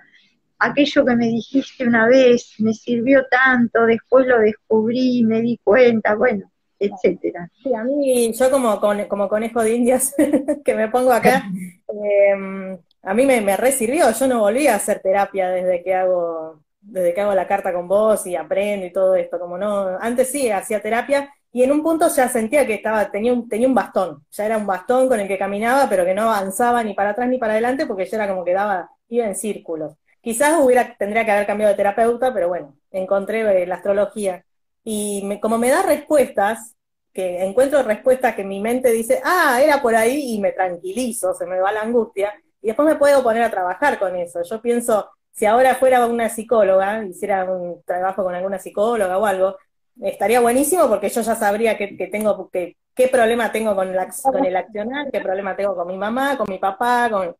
aquello que me dijiste una vez me sirvió tanto, después lo descubrí, me di cuenta, bueno, etcétera. Sí, a mí, yo como, como conejo de indias que me pongo acá, em, a mí me, me resirvió, yo no volví a hacer terapia desde que hago desde que hago la carta con vos y aprendo y todo esto, como no, antes sí hacía terapia y en un punto ya sentía que estaba, tenía un, tenía un bastón, ya era un bastón con el que caminaba, pero que no avanzaba ni para atrás ni para adelante porque yo era como que daba, iba en círculos. Quizás hubiera, tendría que haber cambiado de terapeuta, pero bueno, encontré eh, la astrología. Y como me da respuestas, que encuentro respuestas que mi mente dice, ah, era por ahí, y me tranquilizo, se me va la angustia, y después me puedo poner a trabajar con eso. Yo pienso, si ahora fuera una psicóloga, hiciera un trabajo con alguna psicóloga o algo, estaría buenísimo porque yo ya sabría que, tengo, que, qué problema tengo con, con el accionar, qué problema tengo con mi mamá, con mi papá, con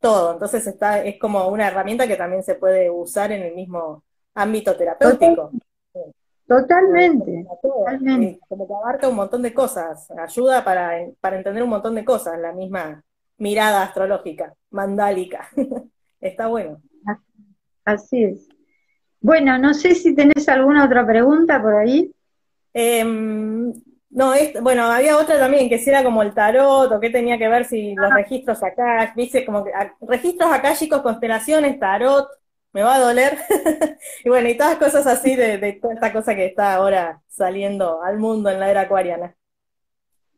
todo. Entonces está, es como una herramienta que también se puede usar en el mismo ámbito terapéutico. Totalmente. Como que abarca un montón de cosas, ayuda para, para entender un montón de cosas, la misma mirada astrológica, mandálica. está bueno. Así es. Bueno, no sé si tenés alguna otra pregunta por ahí. Eh, no, bueno, había otra también, que si era como el tarot, o qué tenía que ver si los registros acá, dice como que registros acá, chicos, constelaciones, tarot, me va a doler. y bueno, y todas cosas así de, toda esta cosa que está ahora saliendo al mundo en la era acuariana.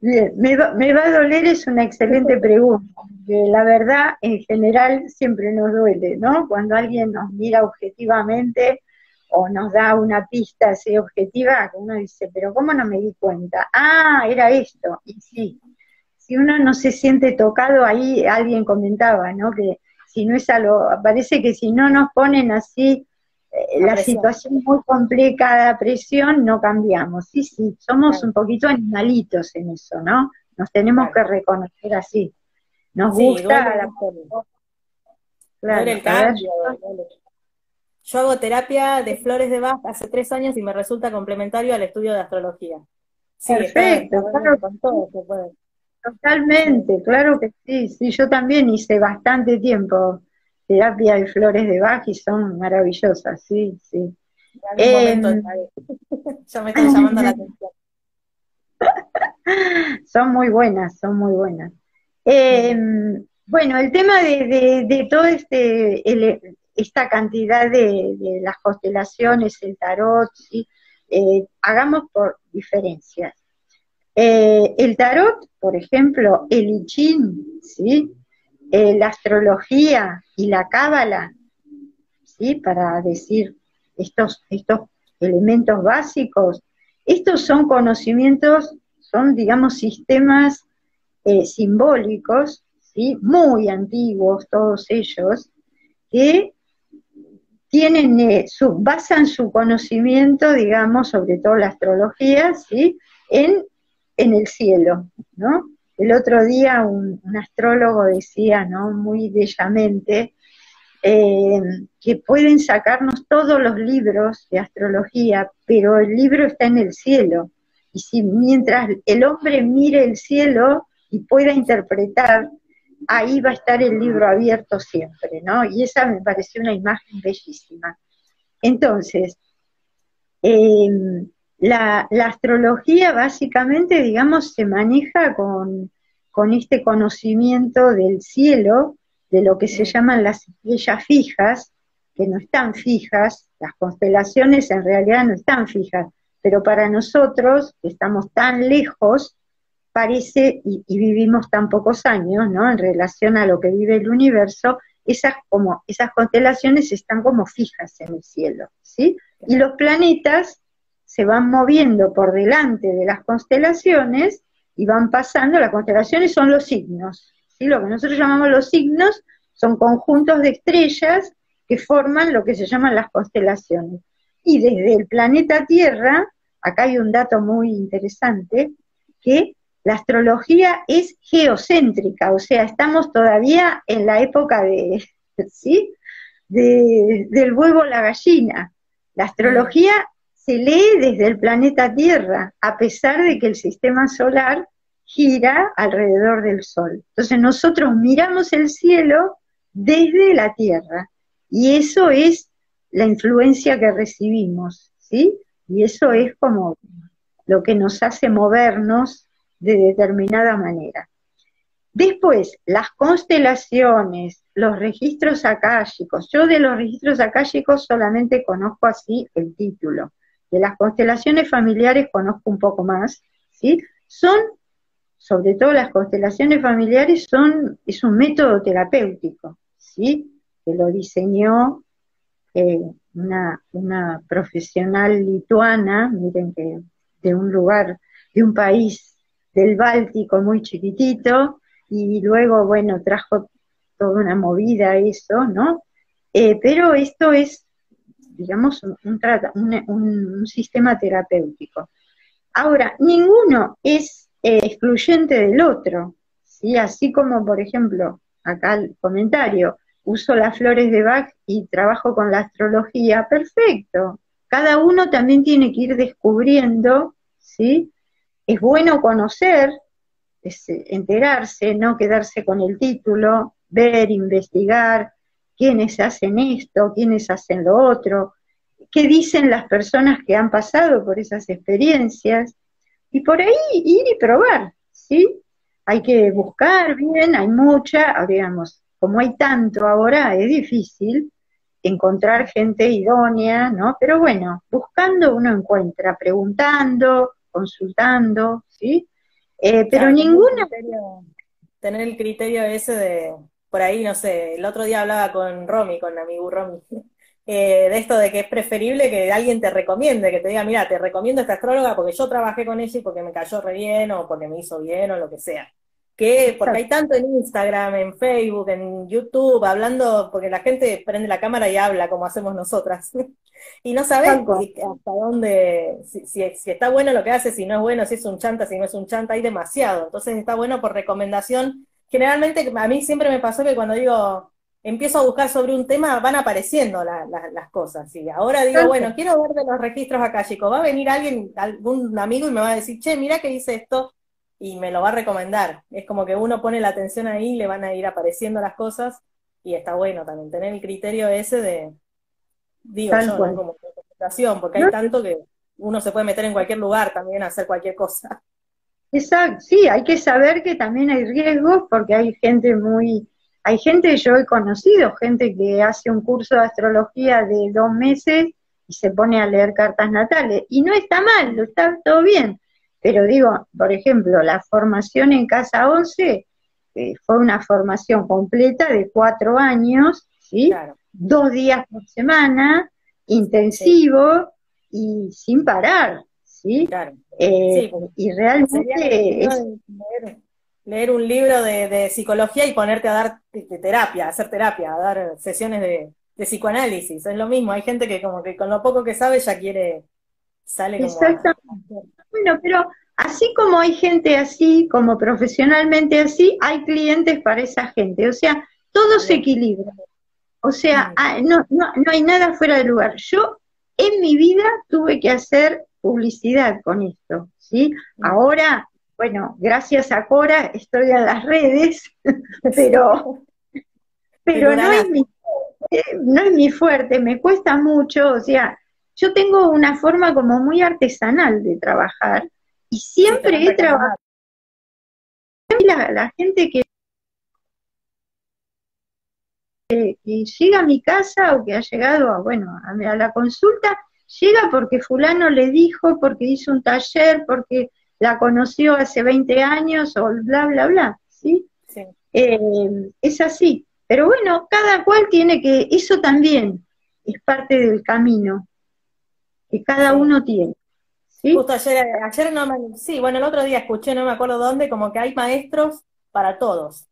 Bien, me va, me va a doler es una excelente pregunta, que la verdad en general siempre nos duele, ¿no? Cuando alguien nos mira objetivamente o nos da una pista así objetiva, que uno dice, pero ¿cómo no me di cuenta? Ah, era esto. Y sí, si uno no se siente tocado, ahí alguien comentaba, ¿no? Que si no es algo, parece que si no nos ponen así eh, la, situación muy complicada, presión, no cambiamos. Sí, sí, somos un poquito animalitos en eso, ¿no? Nos tenemos que reconocer así. Nos gusta la... Claro, el cambio, yo hago terapia de flores de Bach hace tres años y me resulta complementario al estudio de astrología. Perfecto, claro, con todo se puede. Totalmente, claro que sí, sí, yo también hice bastante tiempo terapia de flores de Bach y son maravillosas, sí, sí. Eh, ya me están llamando la atención. son muy buenas, son muy buenas. Eh, bueno, el tema de, de, todo este, esta cantidad de, las constelaciones, el tarot, ¿sí? Eh, hagamos por diferencias. Eh, el tarot, por ejemplo, el I ¿sí? Eh, la astrología y la cábala, ¿sí? para decir estos, estos elementos básicos, estos son conocimientos, son, digamos, sistemas simbólicos, ¿sí? muy antiguos todos ellos, que tienen, eh, su, basan su conocimiento, digamos, sobre todo la astrología, ¿sí? en, en el cielo, ¿no? El otro día un, astrólogo decía, ¿no? Muy bellamente, eh, que pueden sacarnos todos los libros de astrología, pero el libro está en el cielo. Y si mientras el hombre mire el cielo y pueda interpretar ahí va a estar el libro abierto siempre, ¿no? Y esa me pareció una imagen bellísima. Entonces, em, la, astrología básicamente, digamos, se maneja con, este conocimiento del cielo, de lo que se llaman las estrellas fijas, que no están fijas, las constelaciones en realidad no están fijas, pero para nosotros, que estamos tan lejos, parece, y, vivimos tan pocos años, ¿no? En relación a lo que vive el universo, esas, como, esas constelaciones están como fijas en el cielo, ¿sí? Y los planetas se van moviendo por delante de las constelaciones y van pasando, las constelaciones son los signos, ¿sí? Lo que nosotros llamamos los signos son conjuntos de estrellas que forman lo que se llaman las constelaciones. Y desde el planeta Tierra, acá hay un dato muy interesante, que la astrología es geocéntrica, o sea, estamos todavía en la época de, ¿sí? del huevo la gallina. La astrología se lee desde el planeta Tierra, a pesar de que el sistema solar gira alrededor del Sol. Entonces nosotros miramos el cielo desde la Tierra y eso es la influencia que recibimos, ¿sí? Y eso es como lo que nos hace movernos de determinada manera. Después, las constelaciones, los registros akáshicos. Yo de los registros akáshicos solamente conozco así el título. De las constelaciones familiares conozco un poco más, ¿sí? Son, sobre todo las constelaciones familiares, son, es un método terapéutico, ¿sí? Que lo diseñó eh, una, una profesional lituana, miren que de un lugar, de un país del Báltico muy chiquitito, y luego, bueno, trajo toda una movida eso, ¿no? Eh, pero esto es, digamos, un, sistema terapéutico. Ahora, ninguno es eh, excluyente del otro, ¿sí? Así como, por ejemplo, acá el comentario, uso las flores de Bach y trabajo con la astrología, perfecto. Cada uno también tiene que ir descubriendo, ¿sí? es bueno conocer, enterarse, no quedarse con el título, ver, investigar quiénes hacen esto, quiénes hacen lo otro, qué dicen las personas que han pasado por esas experiencias, y por ahí ir y probar, ¿sí? Hay que buscar bien, hay mucha, digamos, como hay tanto ahora, es difícil encontrar gente idónea, ¿no? Pero bueno, buscando uno encuentra, preguntando, consultando, ¿sí? Eh, pero ninguna... Tener el, criterio ese de, por ahí, no sé, el otro día hablaba con Romy, con amigo Romy, eh, de esto de que es preferible que alguien te recomiende, que te diga, mira, te recomiendo esta astróloga porque yo trabajé con ella y porque me cayó re bien o porque me hizo bien o lo que sea que porque hay tanto en Instagram, en Facebook, en YouTube, hablando, porque la gente prende la cámara y habla como hacemos nosotras. y no sabes hasta dónde, si, está bueno lo que hace, si no es bueno, si es un chanta, si no es un chanta, hay demasiado. Entonces está bueno por recomendación. Generalmente a mí siempre me pasó que cuando digo, empiezo a buscar sobre un tema, van apareciendo las cosas. Y ahora digo, bueno, quiero ver de los registros acá, chicos. Va a venir alguien, algún amigo y me va a decir, che, mira que dice esto y me lo va a recomendar. Es como que uno pone la atención ahí, le van a ir apareciendo las cosas y está bueno también tener el criterio ese de, digo yo, como recomendación, porque hay tanto que uno se puede meter en cualquier lugar también a hacer cualquier cosa. Exacto, sí, hay que saber que también hay riesgos porque hay gente muy hay gente, yo he conocido gente que hace un curso de astrología de dos meses y se pone a leer cartas natales. Y no está mal, está todo bien. Pero digo, por ejemplo, la formación en Casa 11 eh, fue una formación completa de cuatro años, ¿sí? Dos días por semana, intensivo y sin parar, ¿sí? Eh, y realmente leer, un libro de, psicología y ponerte a dar terapia, hacer terapia, a dar sesiones de, psicoanálisis, es lo mismo, hay gente que como que con lo poco que sabe ya quiere, sale como... Exactamente. Bueno, pero así como hay gente así, como profesionalmente así, hay clientes para esa gente, o sea, todo se equilibra. O sea, ah, no, no, no hay nada fuera de lugar. Yo en mi vida tuve que hacer publicidad con esto, ¿sí? Ahora, bueno, gracias a Cora estoy en las redes, pero, pero no es, mi, no es mi fuerte, me cuesta mucho, o sea, yo tengo una forma como muy artesanal de trabajar y siempre he trabajado. La, la gente que que, llega a mi casa o que ha llegado a, bueno, a, la consulta, llega porque fulano le dijo, porque hizo un taller, porque la conoció hace 20 años o bla, bla, bla, ¿sí? Eh, es así. Pero bueno, cada cual tiene que, eso también es parte del camino que cada uno tiene. ¿sí? Justo ayer, ayer no me, sí, bueno, el otro día escuché, no me acuerdo dónde, como que hay maestros para todos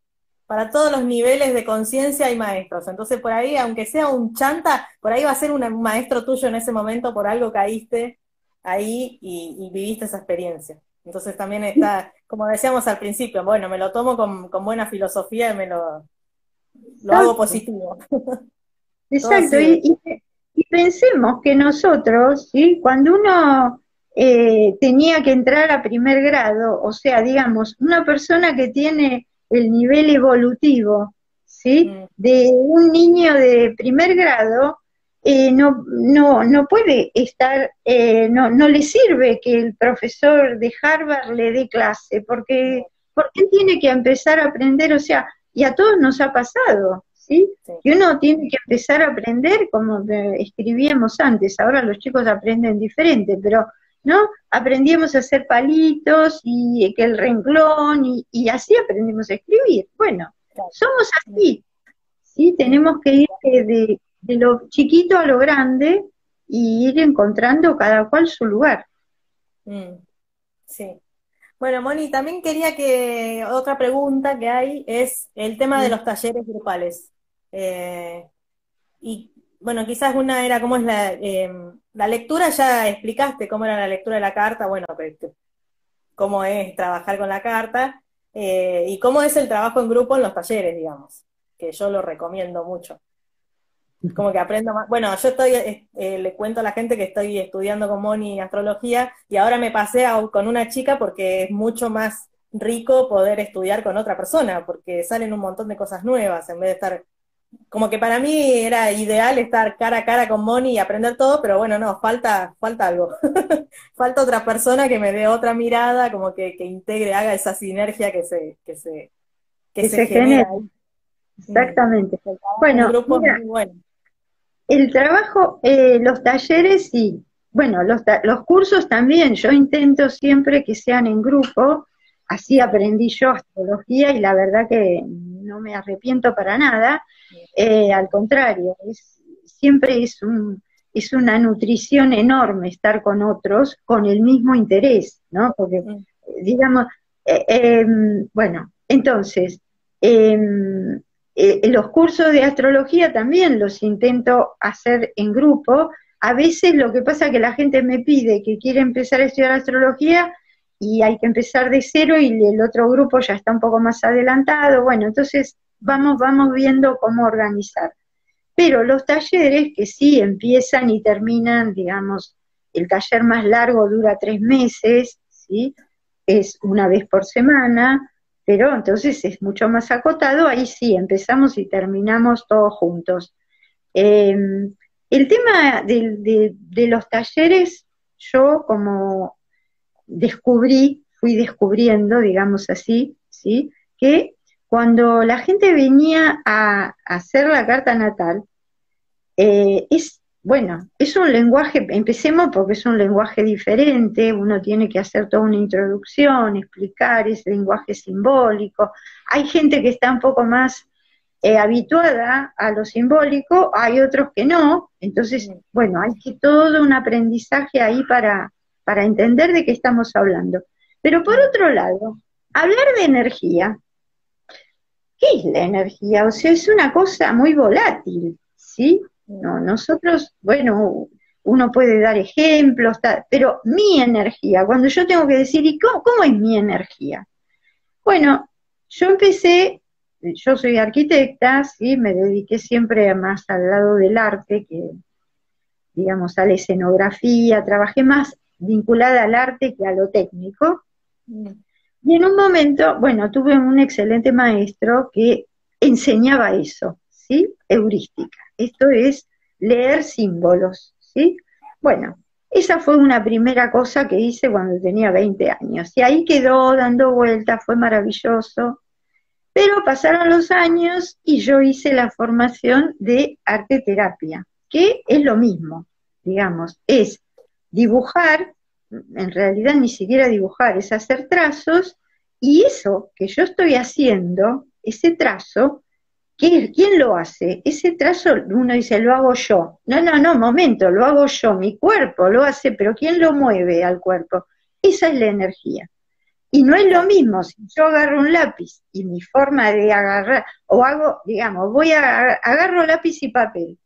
para todos los niveles de conciencia hay maestros. Entonces, por ahí, aunque sea un chanta, por ahí va a ser un maestro tuyo en ese momento, por algo caíste ahí y, viviste esa experiencia. Entonces también está, como decíamos al principio, bueno, me lo tomo con, buena filosofía y me lo, lo hago positivo. Exacto, y, pensemos que nosotros, ¿sí? cuando uno eh, tenía que entrar a primer grado, o sea, digamos, una persona que tiene el nivel evolutivo, ¿sí? Mm. De un niño de primer grado, eh, no, no, no puede estar, eh, no, no le sirve que el profesor de Harvard le dé clase, porque, porque él tiene que empezar a aprender, o sea, y a todos nos ha pasado, ¿sí? Y uno tiene que empezar a aprender como escribíamos antes, ahora los chicos aprenden diferente, pero ¿no? Aprendíamos a hacer palitos y que el renglón y, así aprendimos a escribir. Bueno, somos así, ¿sí? Tenemos que ir de, lo chiquito a lo grande y ir encontrando cada cual su lugar. Mm, sí. Bueno, Moni, también quería que otra pregunta que hay es el tema de los talleres grupales. Eh, y bueno, quizás una era cómo es la, em, la lectura, ya explicaste cómo era la lectura de la carta, bueno, cómo es trabajar con la carta eh, y cómo es el trabajo en grupo en los talleres, digamos, que yo lo recomiendo mucho. Como que aprendo más. Bueno, yo estoy, eh, eh, le cuento a la gente que estoy estudiando con Moni astrología y ahora me pasé con una chica porque es mucho más rico poder estudiar con otra persona, porque salen un montón de cosas nuevas en vez de estar como que para mí era ideal estar cara a cara con Moni y aprender todo, pero bueno, no, falta, falta algo. falta otra persona que me dé otra mirada, como que, integre, haga esa sinergia que se, que se, que, se, genera. Exactamente. bueno, el trabajo, eh, los talleres y, bueno, los, los cursos también, yo intento siempre que sean en grupo, así aprendí yo astrología y la verdad que no me arrepiento para nada, eh, al contrario, es, siempre es, un, es una nutrición enorme estar con otros con el mismo interés, ¿no? Porque, mm. digamos, eh, em, bueno, entonces, em, eh, los cursos de astrología también los intento hacer en grupo. A veces lo que pasa es que la gente me pide que quiere empezar a estudiar astrología y hay que empezar de cero y el otro grupo ya está un poco más adelantado. Bueno, entonces vamos, vamos viendo cómo organizar. Pero los talleres que sí empiezan y terminan, digamos, el taller más largo dura tres meses, ¿sí? es una vez por semana, pero entonces es mucho más acotado, ahí sí, empezamos y terminamos todos juntos. Em, el tema de, de, los talleres, yo como descubrí, fui descubriendo, digamos así, ¿sí? que cuando la gente venía a, hacer la carta natal, eh, es, bueno, es un lenguaje, empecemos porque es un lenguaje diferente, uno tiene que hacer toda una introducción, explicar ese lenguaje simbólico. Hay gente que está un poco más eh, habituada a lo simbólico, hay otros que no, entonces, bueno, hay que todo un aprendizaje ahí para, para entender de qué estamos hablando. Pero por otro lado, hablar de energía, ¿qué es la energía? O sea, es una cosa muy volátil, ¿sí? No, nosotros, bueno, uno puede dar ejemplos, pero mi energía, cuando yo tengo que decir, ¿y cómo, es mi energía? Bueno, yo empecé yo soy arquitecta, sí, me dediqué siempre más al lado del arte que, digamos, a la escenografía, trabajé más vinculada al arte que a lo técnico. Mm. Y en un momento, bueno, tuve un excelente maestro que enseñaba eso, ¿sí? Heurística. Esto es leer símbolos, ¿sí? Bueno, esa fue una primera cosa que hice cuando tenía 20 años. Y ahí quedó dando vueltas, fue maravilloso. Pero pasaron los años y yo hice la formación de arte terapia, que es lo mismo, digamos, es dibujar, en realidad ni siquiera dibujar, es hacer trazos, y eso que yo estoy haciendo, ese trazo, ¿quién lo hace? Ese trazo, uno dice, lo hago yo. No, no, no, momento, lo hago yo, mi cuerpo lo hace, pero ¿quién lo mueve al cuerpo? Esa es la energía. Y no es lo mismo si yo agarro un lápiz y mi forma de agarrar, o hago, digamos, voy a agarro lápiz y papel,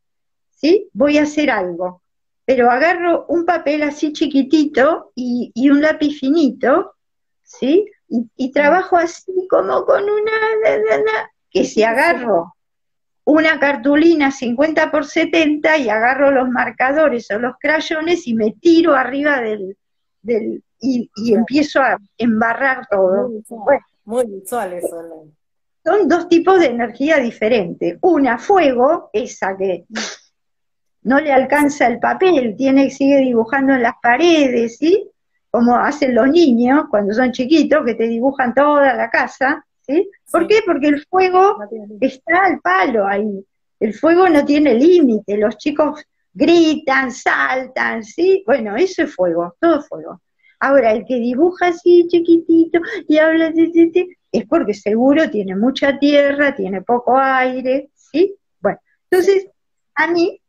¿sí? Voy a hacer algo, pero agarro un papel así chiquitito y, un lápiz finito, ¿sí? Y, trabajo así como con una, que si agarro una cartulina 50 por 70 y agarro los marcadores o los crayones y me tiro arriba del, del y, empiezo a embarrar todo. Muy visual, eso. Son dos tipos de energía diferentes. Una, fuego, esa que no le alcanza el papel, tiene sigue dibujando en las paredes, ¿sí? Como hacen los niños cuando son chiquitos, que te dibujan toda la casa, ¿sí? ¿Por qué? Porque el fuego está al palo ahí. El fuego no tiene límite, los chicos gritan, saltan, ¿sí? Bueno, eso es fuego, todo fuego. Ahora, el que dibuja así chiquitito y habla de, es porque seguro tiene mucha tierra, tiene poco aire, ¿sí? Bueno, entonces, a mí,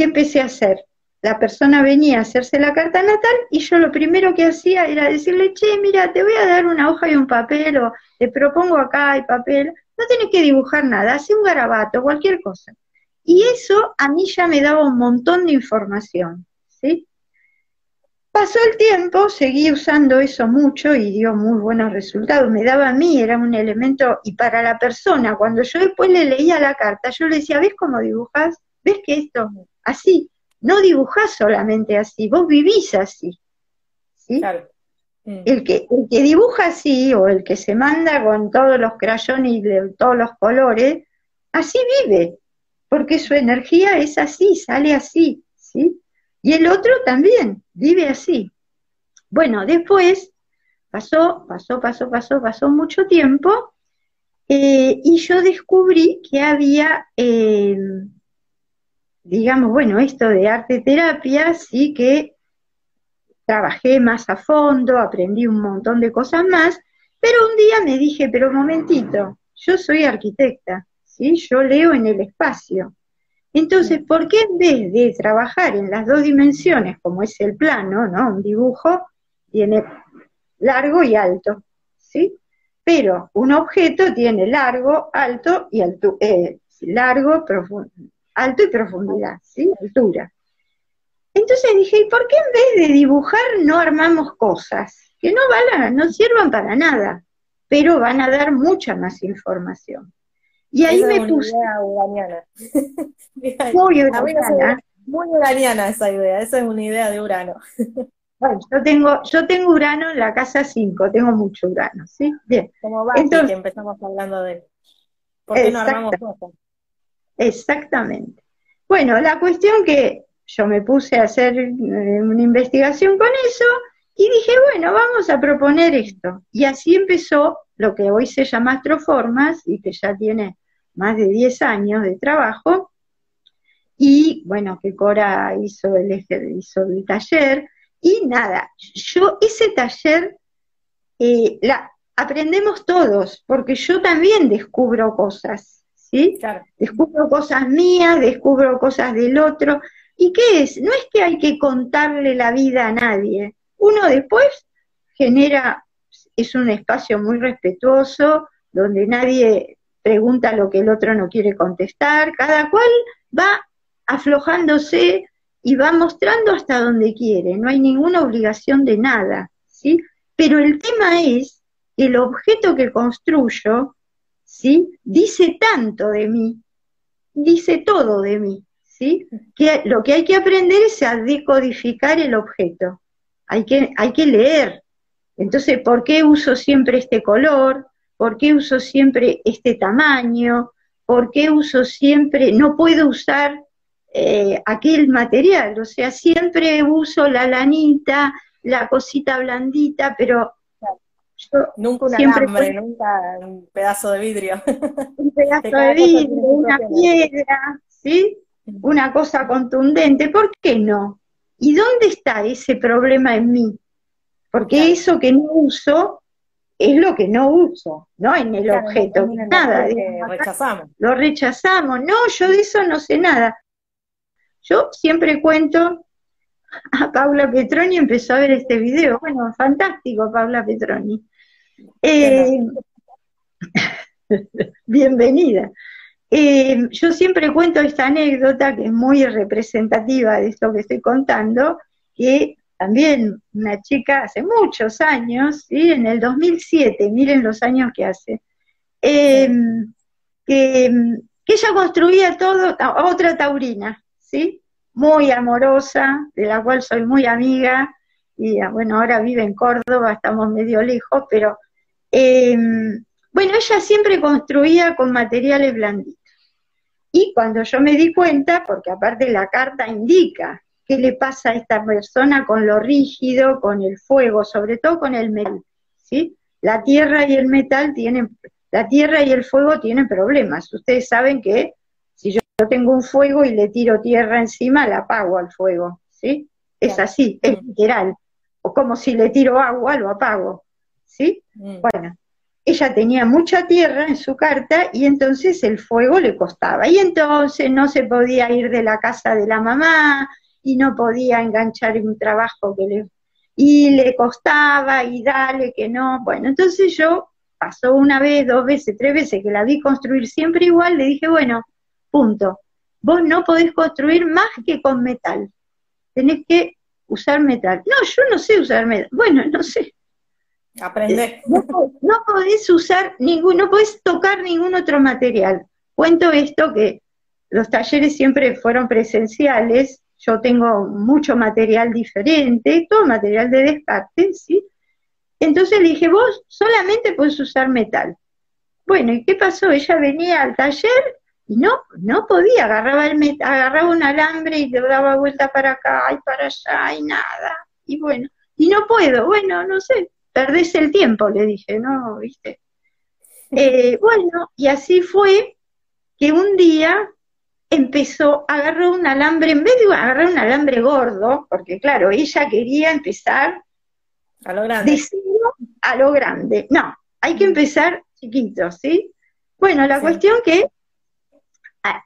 ¿qué empecé a hacer? La persona venía a hacerse la carta natal y yo lo primero que hacía era decirle, che, mira, te voy a dar una hoja y un papel, o te propongo acá y papel, no tienes que dibujar nada, hace un garabato, cualquier cosa. Y eso a mí ya me daba un montón de información, ¿sí? Pasó el tiempo, seguí usando eso mucho y dio muy buenos resultados. Me daba a mí, era un elemento, y para la persona, cuando yo después le leía la carta, yo le decía, ¿ves cómo dibujas? ¿Ves que esto, así, no dibujás solamente así, vos vivís así. ¿sí? Mm. El, que, el que dibuja así, o el que se manda con todos los crayones y todos los colores, así vive, porque su energía es así, sale así, ¿sí? Y el otro también vive así. Bueno, después pasó, pasó, pasó, pasó, pasó mucho tiempo eh, y yo descubrí que había, eh, digamos, bueno, esto de arte terapia, sí que trabajé más a fondo, aprendí un montón de cosas más, pero un día me dije, pero un momentito, yo soy arquitecta, ¿sí? yo leo en el espacio. Entonces, ¿por qué en vez de trabajar en las dos dimensiones, como es el plano, ¿no? Un dibujo tiene largo y alto, ¿sí? Pero un objeto tiene largo, alto y alto, eh, largo, alto y profundidad, ¿sí? Altura. Entonces dije, ¿y por qué en vez de dibujar no armamos cosas que no, van no sirvan para nada, pero van a dar mucha más información? Y ahí me puse. muy uraniana. Muy uraniana esa idea, esa es una idea de Urano. Bueno, yo tengo, yo tengo Urano en la casa 5, tengo mucho Urano, ¿sí? Bien. Como va que empezamos hablando de ¿Por qué no armamos cosas? Exactamente. Bueno, la cuestión que yo me puse a hacer eh, una investigación con eso Y dije, bueno, vamos a proponer esto. Y así empezó lo que hoy se llama Astroformas y que ya tiene más de 10 años de trabajo. Y bueno, que Cora hizo el, hizo el taller. Y nada, yo ese taller eh, la, aprendemos todos, porque yo también descubro cosas, ¿sí? Descubro cosas mías, descubro cosas del otro. ¿Y qué es? No es que hay que contarle la vida a nadie. Uno después genera, es un espacio muy respetuoso, donde nadie pregunta lo que el otro no quiere contestar, cada cual va aflojándose y va mostrando hasta donde quiere, no hay ninguna obligación de nada, ¿sí? Pero el tema es que el objeto que construyo, ¿sí? Dice tanto de mí, dice todo de mí, ¿sí? Que lo que hay que aprender es a decodificar el objeto, hay que, hay que leer. Entonces, ¿por qué uso siempre este color? ¿Por qué uso siempre este tamaño? ¿Por qué uso siempre, no puedo usar eh, aquel material? O sea, siempre uso la lanita, la cosita blandita, pero nunca un alambre, nunca un pedazo de vidrio. Un pedazo de vidrio, una piedra, ¿sí? Una cosa contundente, ¿por qué no? ¿Y dónde está ese problema en mí? Porque eso que no uso es lo que no uso, no en el objeto, nada. Lo rechazamos. Lo rechazamos, no, yo de eso no sé nada. Yo siempre cuento a Paula Petroni empezó a ver este video. Bueno, fantástico, Paula Petroni. Eh, bienvenida. Eh, yo siempre cuento esta anécdota que es muy representativa de esto que estoy contando, que también una chica hace muchos años, ¿sí? en el 2007, miren los años que hace, em, que, que, ella construía todo, otra taurina, ¿sí? muy amorosa, de la cual soy muy amiga, y ah, bueno, ahora vive en Córdoba, estamos medio lejos, pero em, bueno, ella siempre construía con materiales blanditos. Y cuando yo me di cuenta, porque aparte la carta indica qué le pasa a esta persona con lo rígido, con el fuego, sobre todo con el metal, ¿sí? La tierra y el metal tienen, la tierra y el fuego tienen problemas. Ustedes saben que yo tengo un fuego y le tiro tierra encima, la apago al fuego, ¿sí? Es así, es literal. O como si le tiro agua, lo apago, ¿sí? Mm. Bueno, ella tenía mucha tierra en su carta y entonces el fuego le costaba. Y entonces no se podía ir de la casa de la mamá y no podía enganchar un trabajo que le... Y le costaba y dale que no. Bueno, entonces yo pasó una vez, dos veces, tres veces que la vi construir siempre igual, le dije, bueno, Punto. Vos no podés construir más que con metal. Tenés que usar metal. No, yo no sé usar metal. Bueno, no sé. Aprende. No, podés usar ningún, no podés tocar ningún otro material. Cuento esto que los talleres siempre fueron presenciales, yo tengo mucho material diferente, todo material de descarte, ¿sí? Entonces le dije, vos solamente podés usar metal. Bueno, ¿y qué pasó? Ella venía al taller y no, no podía, agarraba, el agarraba un alambre y le daba vuelta para acá y para allá y nada. Y bueno, y no puedo, bueno, no sé, perdés el tiempo, le dije, ¿no? ¿Viste? Eh, bueno, y así fue que un día empezó, agarró un alambre, en vez de agarrar un alambre gordo, porque claro, ella quería empezar a lo grande. a lo grande. No, hay que empezar chiquito, ¿sí? Bueno, la cuestión que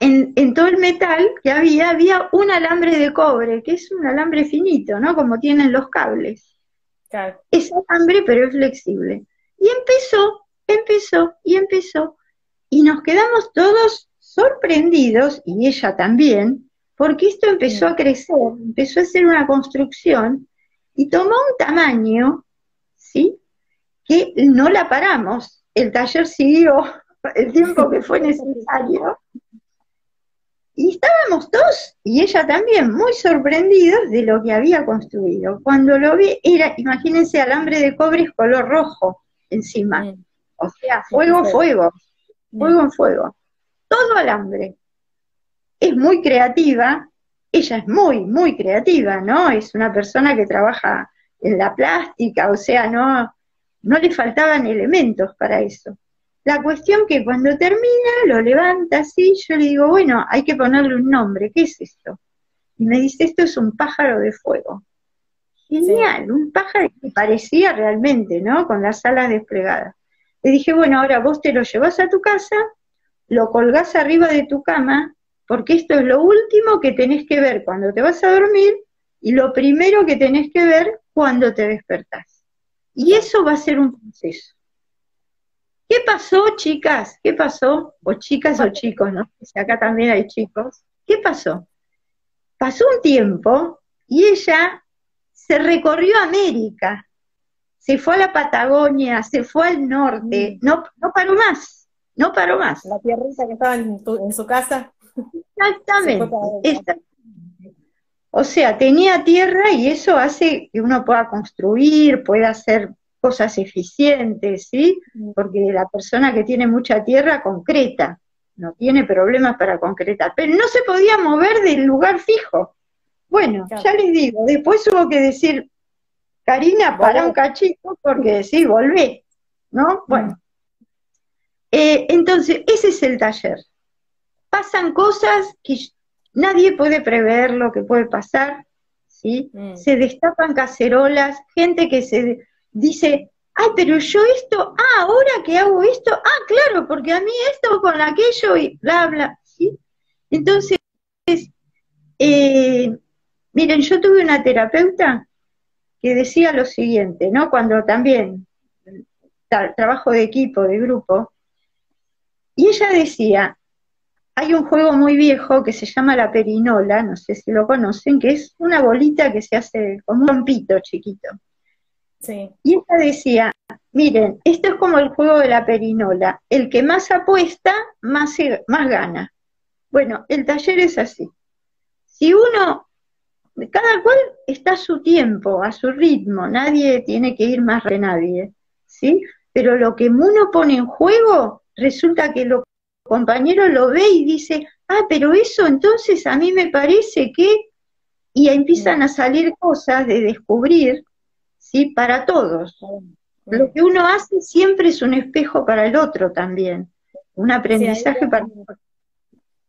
en, todo el metal que había, había un alambre de cobre, que es un alambre finito, ¿no? Como tienen los cables. Es alambre, pero es flexible. Y empezó, empezó y empezó. Y nos quedamos todos sorprendidos, y ella también, porque esto empezó a crecer, empezó a ser una construcción y tomó un tamaño, ¿sí? Que no la paramos. El taller siguió el tiempo que fue necesario y estábamos todos, y ella también, muy sorprendidos de lo que había construido. Cuando lo vi, era, imagínense, alambre de cobre color rojo encima. O sea, fuego, fuego, fuego en fuego. Todo alambre. Es muy creativa, ella es muy, muy creativa, ¿no? Es una persona que trabaja en la plástica, o sea, no, no le faltaban elementos para eso. La cuestión que cuando termina, lo levanta así, yo le digo, bueno, hay que ponerle un nombre, ¿qué es esto? Y me dice, esto es un pájaro de fuego. Genial, un pájaro que parecía realmente, ¿no? Con las alas desplegadas. Le dije, bueno, ahora vos te lo llevas a tu casa, lo colgás arriba de tu cama, porque esto es lo último que tenés que ver cuando te vas a dormir y lo primero que tenés que ver cuando te despertás. Y eso va a ser un proceso. ¿Qué pasó, chicas? ¿Qué pasó? O chicas o chicos, ¿no? acá también hay chicos. ¿Qué pasó? Pasó un tiempo y ella se recorrió América, se fue a la Patagonia, se fue al norte, mm. no, no paró más, no paró más. La tierrita que estaba en, su casa. Exactamente. O sea, tenía tierra y eso hace que uno pueda construir, pueda hacer cosas eficientes, ¿sí? Mm. Porque la persona que tiene mucha tierra concreta, no tiene problemas para concretar, pero no se podía mover del lugar fijo. Bueno, ya les digo, después hubo que decir, Karina, para un cachito, porque sí, volvé, ¿no? Bueno. Eh, entonces, ese es el taller. Pasan cosas que nadie puede prever lo que puede pasar, ¿sí? Mm. Se destapan cacerolas, gente que se dice, ay, pero yo esto, ah, ahora que hago esto, ah, claro, porque a mí esto con aquello y bla, bla, ¿sí? Entonces, eh, Miren, yo tuve una terapeuta que decía lo siguiente, ¿no? Cuando también trabajo de equipo, de grupo, y ella decía, hay un juego muy viejo que se llama la perinola, no sé si lo conocen, que es una bolita que se hace como un rompito chiquito. Sí. Y ella decía, miren, esto es como el juego de la perinola, el que más apuesta, más, más gana. Bueno, el taller es así. Si uno cada cual está a su tiempo, a su ritmo, nadie tiene que ir más de nadie, ¿sí? Pero lo que uno pone en juego, resulta que los compañero lo ve y dice, ah, pero eso entonces a mí me parece que, y empiezan a salir cosas de descubrir, ¿sí? Para todos. Lo que uno hace siempre es un espejo para el otro también, un aprendizaje para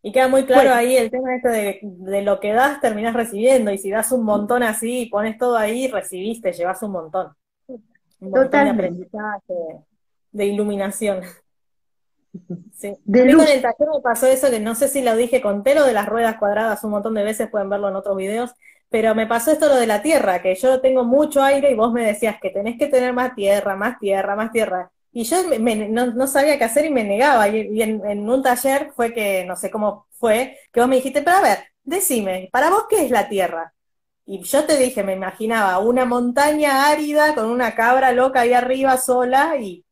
y queda muy claro ahí el tema este de, de, lo que das, terminás recibiendo. Y si das un montón así y pones todo ahí, recibiste, llevas un montón. Un montón de aprendizaje, de iluminación. Sí. De en el taller me pasó eso que no sé si lo dije, conté lo de las ruedas cuadradas un montón de veces, pueden verlo en otros videos, pero me pasó esto lo de la tierra, que yo tengo mucho aire y vos me decías que tenés que tener más tierra, más tierra, más tierra. Y yo no, sabía qué hacer y me negaba. Y, en, un taller fue que, no sé cómo fue, que vos me dijiste, pero a ver, decime, ¿para vos qué es la Tierra? Y yo te dije, me imaginaba una montaña árida con una cabra loca ahí arriba sola y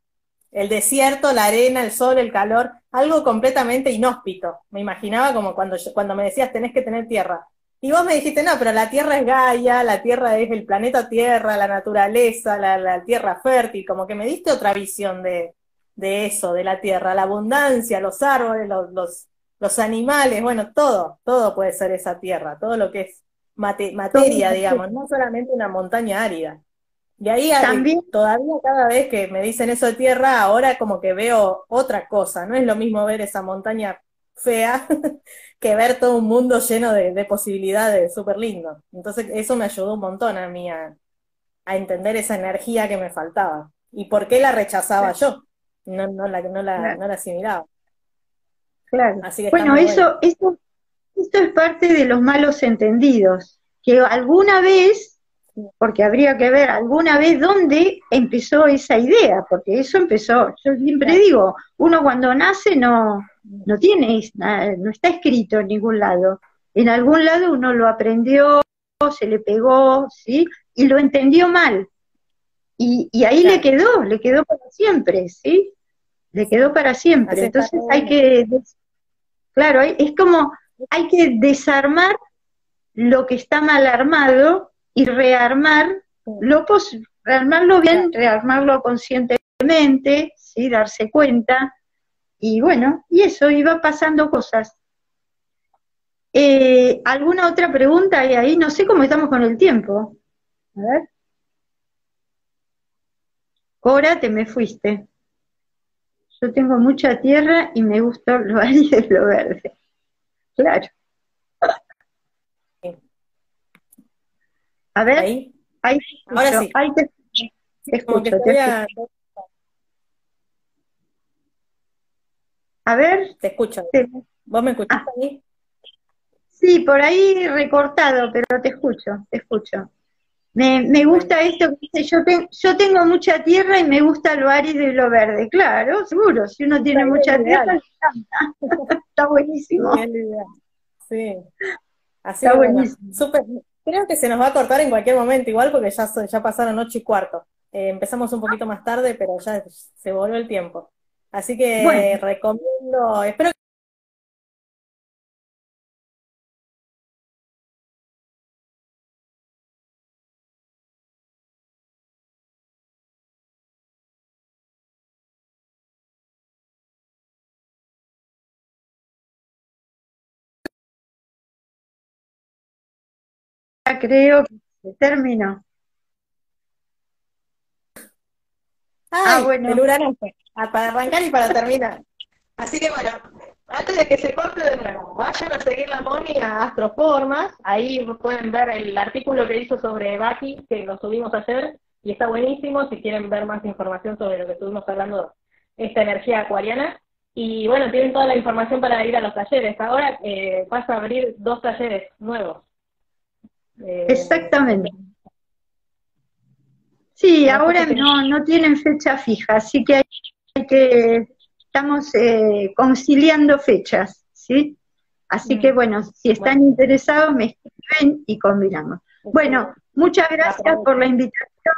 el desierto, la arena, el sol, el calor, algo completamente inhóspito. Me imaginaba como cuando, cuando me decías tenés que tener tierra. Y vos me dijiste, no, pero la Tierra es Gaia, la Tierra es el planeta Tierra, la naturaleza, la, Tierra fértil, como que me diste otra visión de, eso, de la Tierra, la abundancia, los árboles, los, los, animales, bueno, todo, todo puede ser esa Tierra, todo lo que es materia, digamos, no solamente una montaña árida. Y ahí También. todavía cada vez que me dicen eso de tierra, ahora como que veo otra cosa, no es lo mismo ver esa montaña fea que ver todo un mundo lleno de, posibilidades, súper lindo. Entonces eso me ayudó un montón a mí a, entender esa energía que me faltaba. ¿Y por qué la rechazaba yo? No, no, la, no, la, no la asimilaba. Claro. bueno, eso, eso, esto es parte de los malos entendidos, que alguna vez, porque habría que ver alguna vez dónde empezó esa idea, porque eso empezó, yo siempre digo, uno cuando nace no, no tiene, no está escrito en ningún lado. En algún lado uno lo aprendió, se le pegó, ¿sí? Y lo entendió mal. Y, y ahí le quedó, le quedó para siempre, ¿sí? Le quedó para siempre. Entonces hay que, claro, es como, hay que desarmar lo que está mal armado y rearmar lo rearmarlo bien, rearmarlo conscientemente, ¿sí? darse cuenta, y bueno, y eso, iba pasando cosas. Eh, ¿Alguna otra pregunta? Y ahí no sé cómo estamos con el tiempo. A ver. Cora, te me fuiste. Yo tengo mucha tierra y me gusta lo árido lo verde. Claro. A ver, Ahí. ahí, Ahora sí. ahí te, te escucho, te escucho. A ver, te escucho. te- ¿Vos me escuchás Ah. ahí? sí, por ahí recortado, pero te escucho, te escucho. Me, me gusta esto que dice, yo, yo tengo mucha tierra y me gusta lo árido y lo verde. Claro, seguro, si uno tiene Está mucha tierra, ideal. encanta. Está buenísimo. Sí. Así Está buenísimo. súper. Creo que se nos va a cortar en cualquier momento igual porque ya, ya pasaron ocho y cuarto. Eh, empezamos un poquito más tarde, pero ya se volvió el tiempo. Así que Bueno. recomiendo, espero Ya creo que se terminó. Ah, bueno. El uranazo. Ah, Para arrancar y para terminar. Así que bueno, antes de que se corte de nuevo, vayan a seguir la Moni a Astroformas. Ahí pueden ver el artículo que hizo sobre Baki, que lo subimos ayer, y está buenísimo si quieren ver más información sobre lo que estuvimos hablando, esta energía acuariana. Y bueno, tienen toda la información para ir a los talleres. Ahora eh, vas a abrir dos talleres nuevos. Eh, Exactamente. Sí, ahora no, no tienen fecha fija, así que hay que, estamos eh, conciliando fechas, ¿sí? Así Mm. que bueno, si están interesados me escriben y combinamos. Bueno, muchas gracias por la invitación,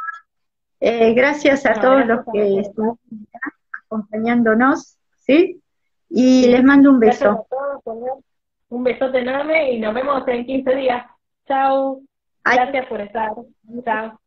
eh, gracias a No, todos gracias los que acá acompañándonos, ¿sí? Y les mando un beso. todos. Un besote enorme y nos vemos en 15 días. Chao. Ay. Gracias por estar. Chao.